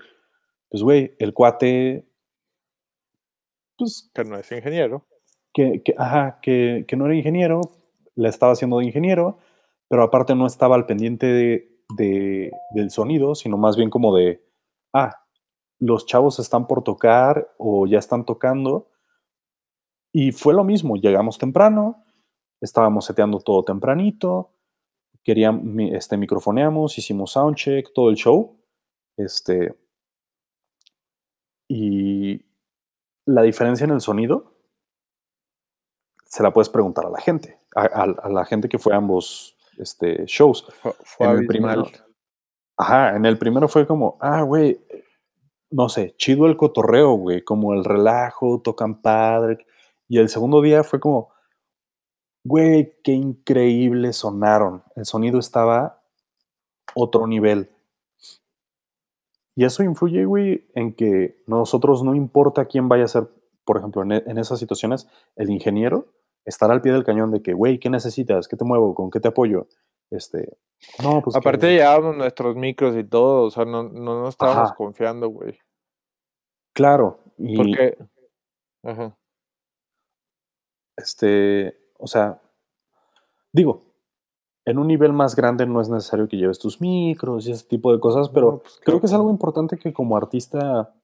pues, güey, el cuate, pues... Que no es ingeniero. Que, ajá, que, no era ingeniero, la estaba haciendo de ingeniero, pero aparte no estaba al pendiente de, del sonido, sino más bien como de, ah, los chavos están por tocar o ya están tocando. Y fue lo mismo, llegamos temprano, estábamos seteando todo tempranito, queríamos, este, microfoneamos, hicimos soundcheck, todo el show. Este, y la diferencia en el sonido se la puedes preguntar a la gente, a, la gente que fue a ambos este, shows. en el primero, ajá, en el primero fue como, ah, güey, no sé, chido el cotorreo, güey, como el relajo, tocan padre. Y el segundo día fue como, Güey, qué increíble sonaron. El sonido estaba otro nivel. Y eso influye, güey, en que nosotros no importa quién vaya a ser, por ejemplo, en, en esas situaciones, el ingeniero estará al pie del cañón de que, güey, ¿qué necesitas? ¿Qué te muevo? ¿Con qué te apoyo? Este, no, pues. Aparte, que... llevábamos nuestros micros y todo, o sea, no, no nos estábamos Ajá. confiando, güey. Claro. Y, Porque. Ajá. Este, o sea, digo, en un nivel más grande no es necesario que lleves tus micros y ese tipo de cosas, pero No, pues, creo claro que es algo importante que como artista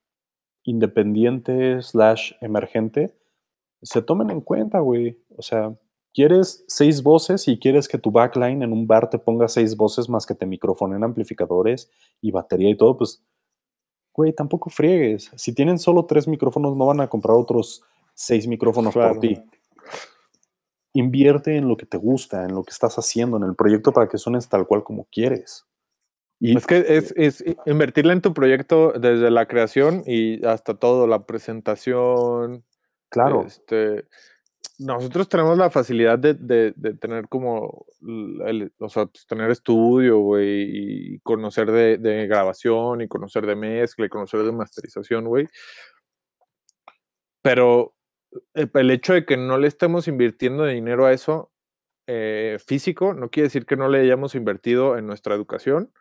independiente slash emergente se tomen en cuenta, güey. O sea, quieres seis voces y quieres que tu backline en un bar te ponga seis voces más que te microfonen amplificadores y batería y todo, pues, güey, tampoco friegues. Si tienen solo tres micrófonos, no van a comprar otros seis micrófonos por ti. Invierte en lo que te gusta, en lo que estás haciendo, en el proyecto para que suenes tal cual como quieres. Y Es que es, es invertirle en tu proyecto desde la creación y hasta todo, la presentación. Claro, Este, nosotros tenemos la facilidad de, de- de tener como, el- o sea, pues, tener estudio, güey, y conocer de, de grabación, y conocer de mezcla, y conocer de masterización, güey. Pero el, hecho de que no le estemos invirtiendo dinero a eso eh, físico, no quiere decir que no le hayamos invertido en nuestra educación,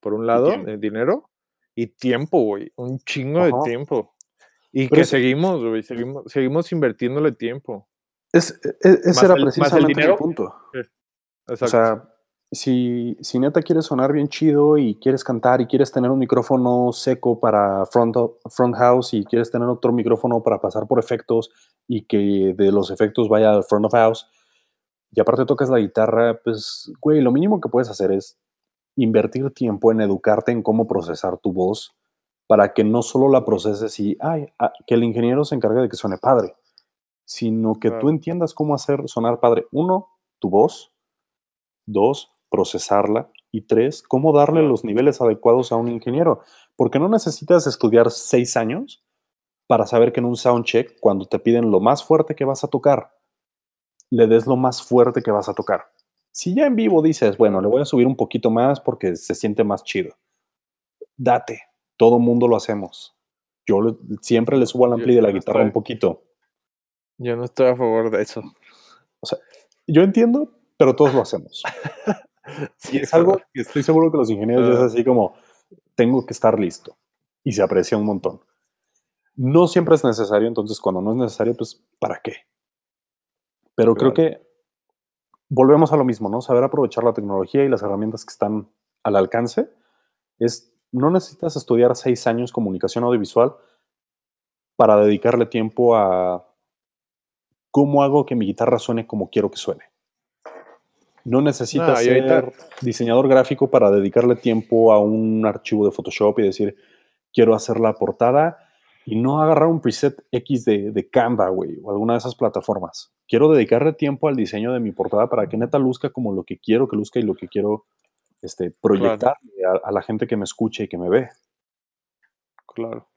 por un lado, en dinero, y tiempo, güey, un chingo de tiempo. Y Pero que seguimos, güey, seguimos, seguimos invirtiéndole tiempo. Es, e- e- ese era el- el precisamente dinero. punto. Exacto. O sea, si, si neta quieres sonar bien chido y quieres cantar y quieres tener un micrófono seco para front, front house y quieres tener otro micrófono para pasar por efectos y que de los efectos vaya al front of house y aparte tocas la guitarra, pues, güey, lo mínimo que puedes hacer es invertir tiempo en educarte en cómo procesar tu voz para que no solo la proceses y, ay, ah, que el ingeniero se encargue de que suene padre, sino que tú entiendas cómo hacer sonar padre. Uno, tu voz. Dos, procesarla. Y tres, cómo darle los niveles adecuados a un ingeniero. Porque no necesitas estudiar seis años para saber que en un soundcheck, cuando te piden lo más fuerte que vas a tocar, le des lo más fuerte que vas a tocar. Si ya en vivo dices, bueno, le voy a subir un poquito más porque se siente más chido. Date, todo mundo lo hacemos. Yo le- siempre le subo al Yo- ampli de la no guitarra un poquito. Yo no estoy a favor de eso. Yo entiendo, pero todos lo hacemos. Y es algo que estoy seguro que los ingenieros es Ah. así como, tengo que estar listo. Y se aprecia un montón. No siempre es necesario, entonces cuando no es necesario, pues, ¿para qué? Pero creo que volvemos a lo mismo, ¿no? Saber aprovechar la tecnología y las herramientas que están al alcance. Es, no necesitas estudiar seis años comunicación audiovisual para dedicarle tiempo a cómo hago que mi guitarra suene como quiero que suene. No necesitas No, y ahorita- ser diseñador gráfico para dedicarle tiempo a un archivo de Photoshop y decir, quiero hacer la portada y no agarrar un preset X de, de Canva, güey, o alguna de esas plataformas. Quiero dedicarle tiempo al diseño de mi portada para que neta luzca como lo que quiero que luzca y lo que quiero este, proyectar a, a la gente que me escuche y que me ve. Claro.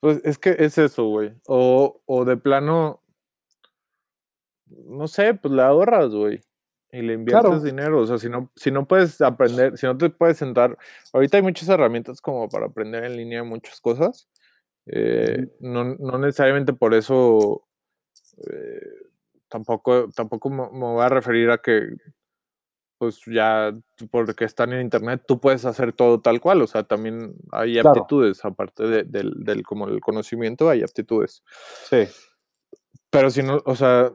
Pues es que es eso, güey. O, o de plano, no sé, pues le ahorras, güey. Y le inviertes Claro. dinero. O sea, si no, si no puedes aprender, si no te puedes sentar. Ahorita hay muchas herramientas como para aprender en línea muchas cosas. eh, no, no necesariamente por eso eh, tampoco, tampoco me, me voy a referir a que pues ya porque están en internet tú puedes hacer todo tal cual, o sea, también hay Claro. aptitudes, aparte de- del, del como el conocimiento, hay aptitudes. Sí, Pero si no, o sea,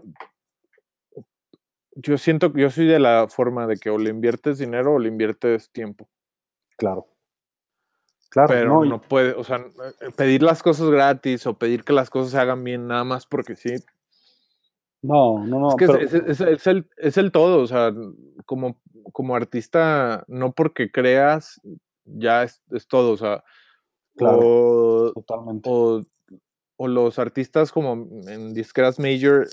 yo siento que yo soy de la forma de que o le inviertes dinero o le inviertes tiempo, claro. Claro, pero no, puede, o sea, eh, pedir las cosas gratis o pedir que las cosas se hagan bien nada más porque sí, no, no, no, Es que es- pero- es, es- es el, es el todo, o sea, como, como artista, no porque creas, ya es, es todo, o sea, Claro. o, totalmente. o, o los artistas como en disqueras major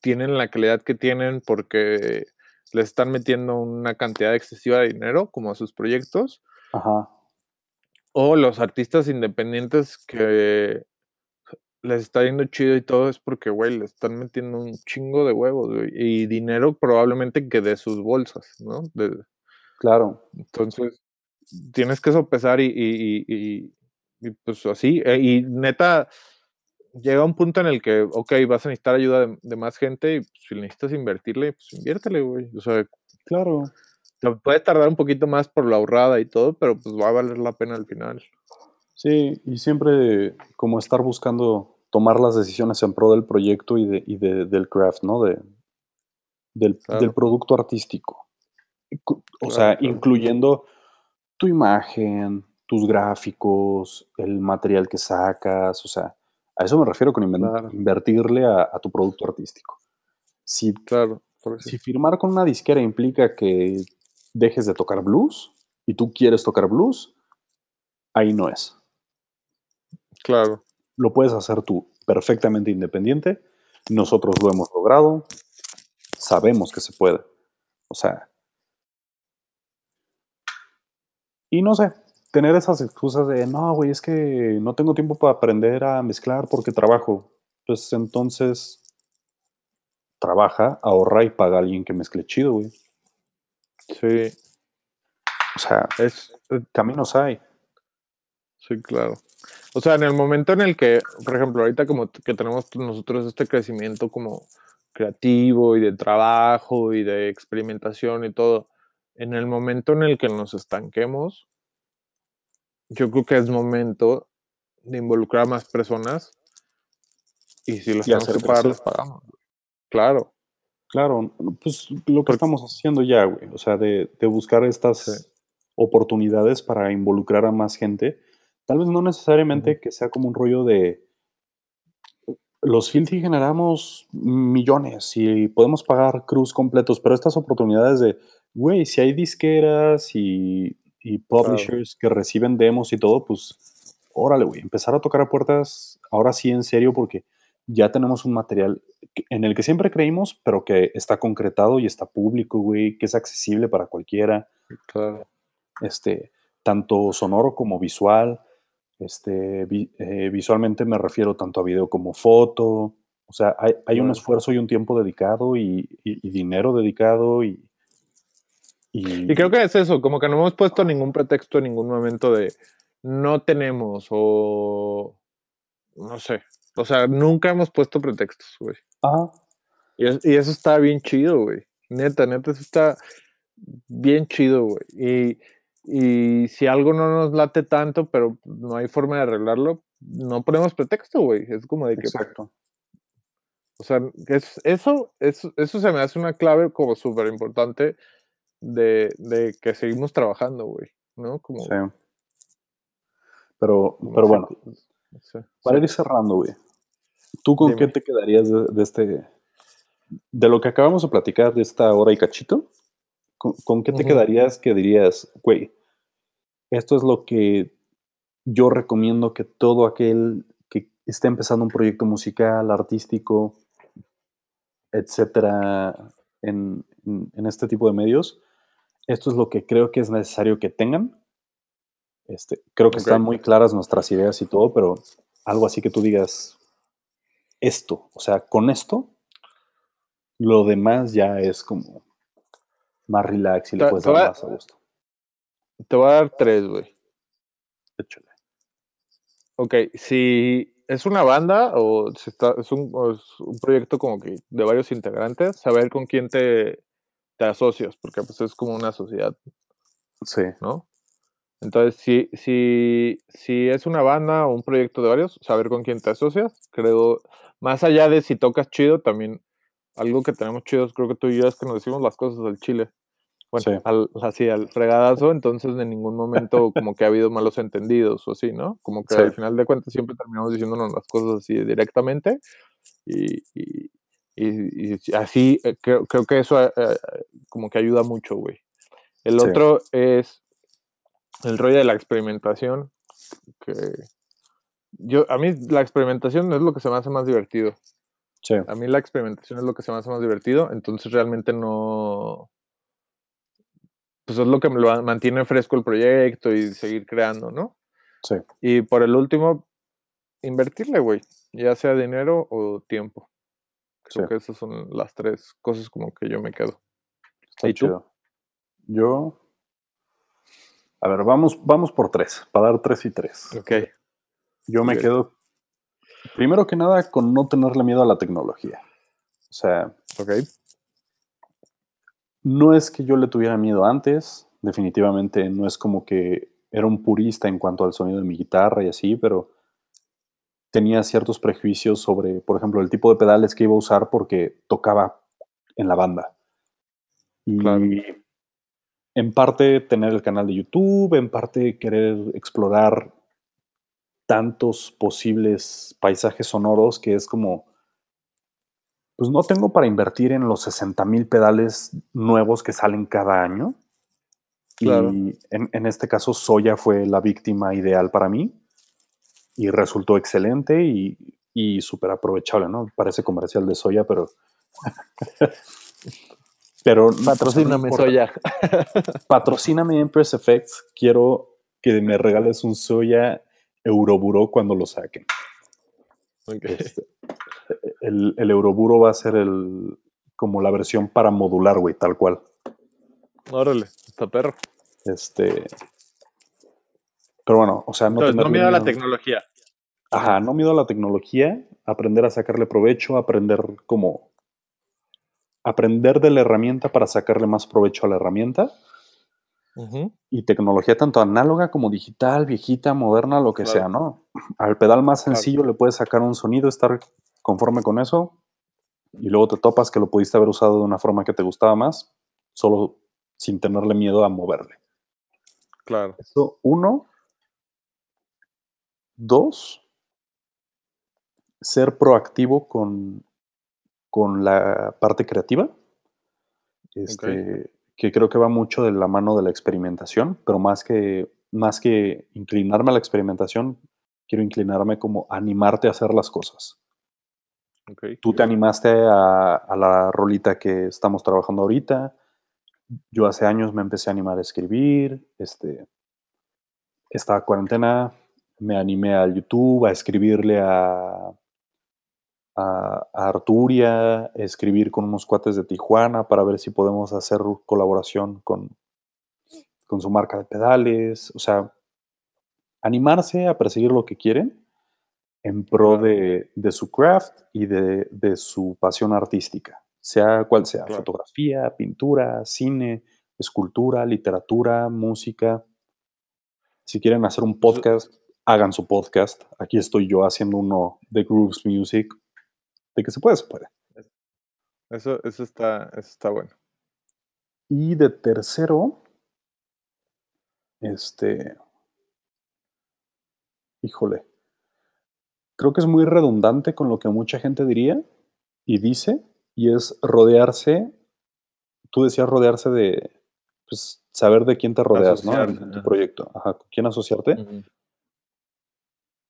tienen la calidad que tienen porque les están metiendo una cantidad excesiva de dinero como a sus proyectos, Ajá. o los artistas independientes que les está yendo chido y todo es porque, güey, le están metiendo un chingo de huevos, güey, y dinero probablemente que de sus bolsas, ¿no? De, claro. Entonces, tienes que sopesar y, y, y, y pues así, eh, y neta, llega un punto en el que, ok, vas a necesitar ayuda de, más gente y pues, si necesitas invertirle, pues inviértele, güey. O sea, claro. puede tardar un poquito más por la ahorrada y todo, pero pues va a valer la pena al final. Sí, y siempre como estar buscando tomar las decisiones en pro del proyecto y, de, y de, del craft, ¿no? De, del, del producto artístico. O sea, incluyendo tu imagen, tus gráficos, el material que sacas, o sea, a eso me refiero con invertirle a, tu producto artístico. Si, claro, si firmar con una disquera implica que dejes de tocar blues y tú quieres tocar blues, ahí no es. Claro. Lo puedes hacer tú perfectamente independiente. Nosotros lo hemos logrado. Sabemos que se puede. O sea. Y no sé, tener esas excusas de, no, güey, es que no tengo tiempo para aprender a mezclar porque trabajo. Pues entonces, trabaja, ahorra y paga a alguien que mezcle chido, güey. Sí. O sea, es, eh, caminos hay. Sí, claro. O sea, en el momento en el que, por ejemplo, ahorita como que tenemos nosotros este crecimiento como creativo y de trabajo y de experimentación y todo, en el momento en el que nos estanquemos, yo creo que es momento de involucrar a más personas y si los tenemos que pagar, los pagamos. Claro. Claro, pues lo que estamos haciendo ya, güey. O sea, de, buscar estas oportunidades para involucrar a más gente. Tal vez no necesariamente que sea como un rollo de los Filthy generamos millones y podemos pagar cruz completos, pero estas oportunidades de, güey, si hay disqueras y y publishers que reciben demos y todo, pues órale, güey, empezar a tocar a puertas ahora sí en serio porque ya tenemos un material en el que siempre creímos, pero que está concretado y está público, güey, que es accesible para cualquiera. Claro. Este, tanto sonoro como visual. Este, eh, visualmente me refiero tanto a video como foto. O sea, hay, un esfuerzo y un tiempo dedicado y dinero dedicado y, y, creo que es eso, como que no hemos puesto ningún pretexto en ningún momento de no tenemos o no sé. O sea, nunca hemos puesto pretextos, güey. Ajá. Y, y, eso está bien chido, güey. Neta, neta, eso está bien chido, güey. Y, y si algo no nos late tanto, pero no hay forma de arreglarlo, no ponemos pretexto, güey. Es como de que. Exacto. O sea, es, eso, eso, eso se me hace una clave como súper importante de, que seguimos trabajando, güey, ¿no? Como, sí. Pero, pero bueno, para ir cerrando, güey, ¿tú con qué te quedarías de, este, de lo que acabamos de platicar de esta hora y cachito? ¿Con, qué te quedarías que dirías, güey, esto es lo que yo recomiendo que todo aquel que esté empezando un proyecto musical, artístico, etcétera, en, en, este tipo de medios, esto es lo que creo que es necesario que tengan. Este, creo que están muy claras nuestras ideas y todo, pero algo así que tú digas esto, o sea, con esto, lo demás ya es como más relax y le puedes dar más a gusto. Te voy a dar tres, güey. Échale. Ok, si es una banda o, si está, es, un, es, un, proyecto como que de varios integrantes, saber con quién te, te asocias, porque pues es como una sociedad. Sí. ¿No? Entonces, si, si, si es una banda o un proyecto de varios, saber con quién te asocias, creo, más allá de si tocas chido, también algo que tenemos chidos, creo que tú y yo es que nos decimos las cosas del chile. Bueno, al, así al fregadazo, entonces en ningún momento como que ha habido malos entendidos o así, ¿no? Como que al final de cuentas siempre terminamos diciéndonos las cosas así directamente y, y, así eh, creo, creo, que eso eh, eh, como que ayuda mucho, güey. El otro es el rollo de la experimentación, que yo, a mí la experimentación es lo que se me hace más divertido. A mí la experimentación es lo que se me hace más divertido, entonces realmente no... Pues es lo que me mantiene fresco el proyecto y seguir creando, ¿no? Sí. Y por el último, invertirle, güey. ya sea dinero o tiempo. Creo que esas son las tres cosas como que yo me quedo. Está chido. Yo. A ver, vamos, vamos por tres, para dar tres y tres. Ok. Yo me quedo, primero que nada, con no tenerle miedo a la tecnología. O sea, ok. No es que yo le tuviera miedo antes, definitivamente no es como que era un purista en cuanto al sonido de mi guitarra y así, pero tenía ciertos prejuicios sobre, por ejemplo, el tipo de pedales que iba a usar porque tocaba en la banda. Y en parte tener el canal de YouTube, en parte querer explorar tantos posibles paisajes sonoros que es como, pues no tengo para invertir en los 60 mil pedales nuevos que salen cada año. Y en, en, este caso, Soya fue la víctima ideal para mí y resultó excelente y, y súper aprovechable, ¿no? Parece comercial de Soya, pero Pero patrocíname Soya. patrocíname Empress Effects. Quiero que me regales un Soya Euroburo cuando lo saquen. Este, el, el, Euroburo va a ser el como la versión para modular, güey, tal cual. Órale, está perro. Este. Pero bueno, o sea, no Entonces, no miedo a la tecnología. Ajá, no miedo a la tecnología, aprender a sacarle provecho, aprender como aprender de la herramienta para sacarle más provecho a la herramienta. Y tecnología tanto análoga como digital, viejita, moderna, lo que sea, ¿no? Al pedal más sencillo le puedes sacar un sonido, estar conforme con eso, y luego te topas que lo pudiste haber usado de una forma que te gustaba más, solo sin tenerle miedo a moverle. Claro. Eso, uno. Dos, ser proactivo con, con la parte creativa, este, que creo que va mucho de la mano de la experimentación, pero más que, más que inclinarme a la experimentación, quiero inclinarme como animarte a hacer las cosas. Tú te animaste a, a, la rolita que estamos trabajando ahorita. Yo hace años me empecé a animar a escribir. Este, esta cuarentena me animé al YouTube a escribirle a a, Arturia, escribir con unos cuates de Tijuana para ver si podemos hacer colaboración con, con su marca de pedales. O sea, animarse a perseguir lo que quieren en pro de, su craft y de, su pasión artística, sea cual sea, fotografía, pintura, cine, escultura, literatura, música. Si quieren hacer un podcast, hagan su podcast. Aquí estoy yo haciendo uno de Grooves Music de que se puede, se puede. Eso, eso, está, eso está bueno. Y de tercero, este, híjole, creo que es muy redundante con lo que mucha gente diría y dice, y es rodearse, tú decías rodearse de, pues, saber de quién te rodeas, ¿no? En, tu proyecto, ajá, con quién asociarte.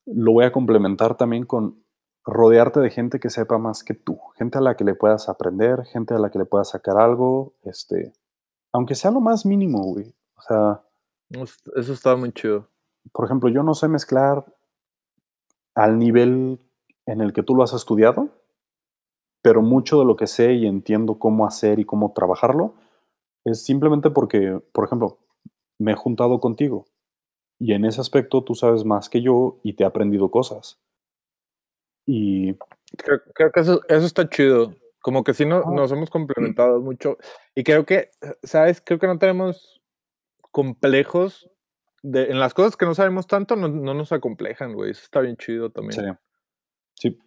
Lo voy a complementar también con rodearte de gente que sepa más que tú, gente a la que le puedas aprender, gente a la que le puedas sacar algo, este, aunque sea lo más mínimo, güey. O sea, eso está muy chido. Por ejemplo, yo no sé mezclar al nivel en el que tú lo has estudiado, pero mucho de lo que sé y entiendo cómo hacer y cómo trabajarlo es simplemente porque, por ejemplo, me he juntado contigo y en ese aspecto tú sabes más que yo y te he aprendido cosas. Y creo, que eso, eso, está chido. Como que sí no, nos hemos complementado mucho. Y creo que, ¿sabes? Creo que no tenemos complejos. De, en las cosas que no sabemos tanto, no, no nos acomplejan, güey. Eso está bien chido también. Sí. sí.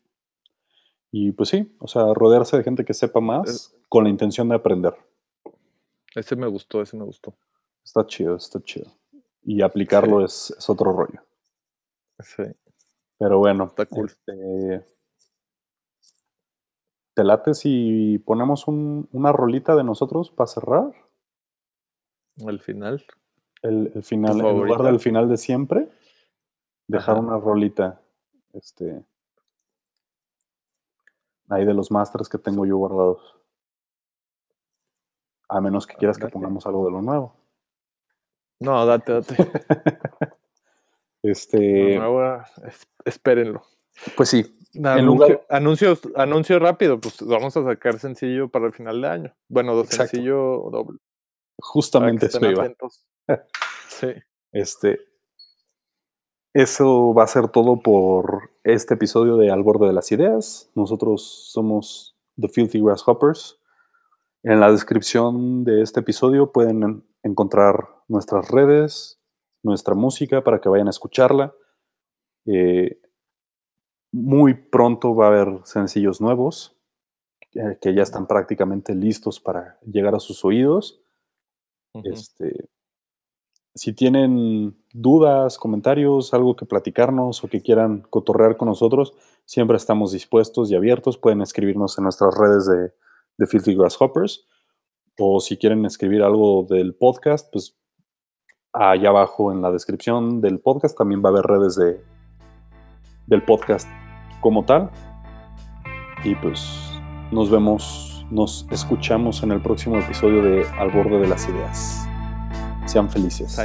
Y pues sí, o sea, rodearse de gente que sepa más con la intención de aprender. Ese me gustó, ese me gustó. Está chido, está chido. Y aplicarlo es, es otro rollo. Sí. Pero bueno, está cool. Este, ¿Te late si ponemos una rolita de nosotros para cerrar? El final. El, final, en lugar del final de siempre, dejar una rolita. Este. Ahí de los masters que tengo yo guardados. A menos que quieras que pongamos algo de lo nuevo. No, date, date. este. Nuevo, espérenlo. Pues sí, anuncios, anuncio rápido, pues vamos a sacar sencillo para el final de año. Bueno, dos sencillo doble. Justamente eso iba. sí. Este, eso va a ser todo por este episodio de Al borde de las ideas. Nosotros somos The Filthy Grasshoppers. En la descripción de este episodio pueden encontrar nuestras redes, nuestra música para que vayan a escucharla. Eh, muy pronto va a haber sencillos nuevos eh, que ya están prácticamente listos para llegar a sus oídos. este, si tienen dudas, comentarios, algo que platicarnos o que quieran cotorrear con nosotros, siempre estamos dispuestos y abiertos. Pueden escribirnos en nuestras redes de, de Filthy Grasshoppers. O si quieren escribir algo del podcast, pues allá abajo en la descripción del podcast también va a haber redes de, del podcast como tal. Y pues nos vemos, nos escuchamos en el próximo episodio de Al borde de las ideas. Sean felices.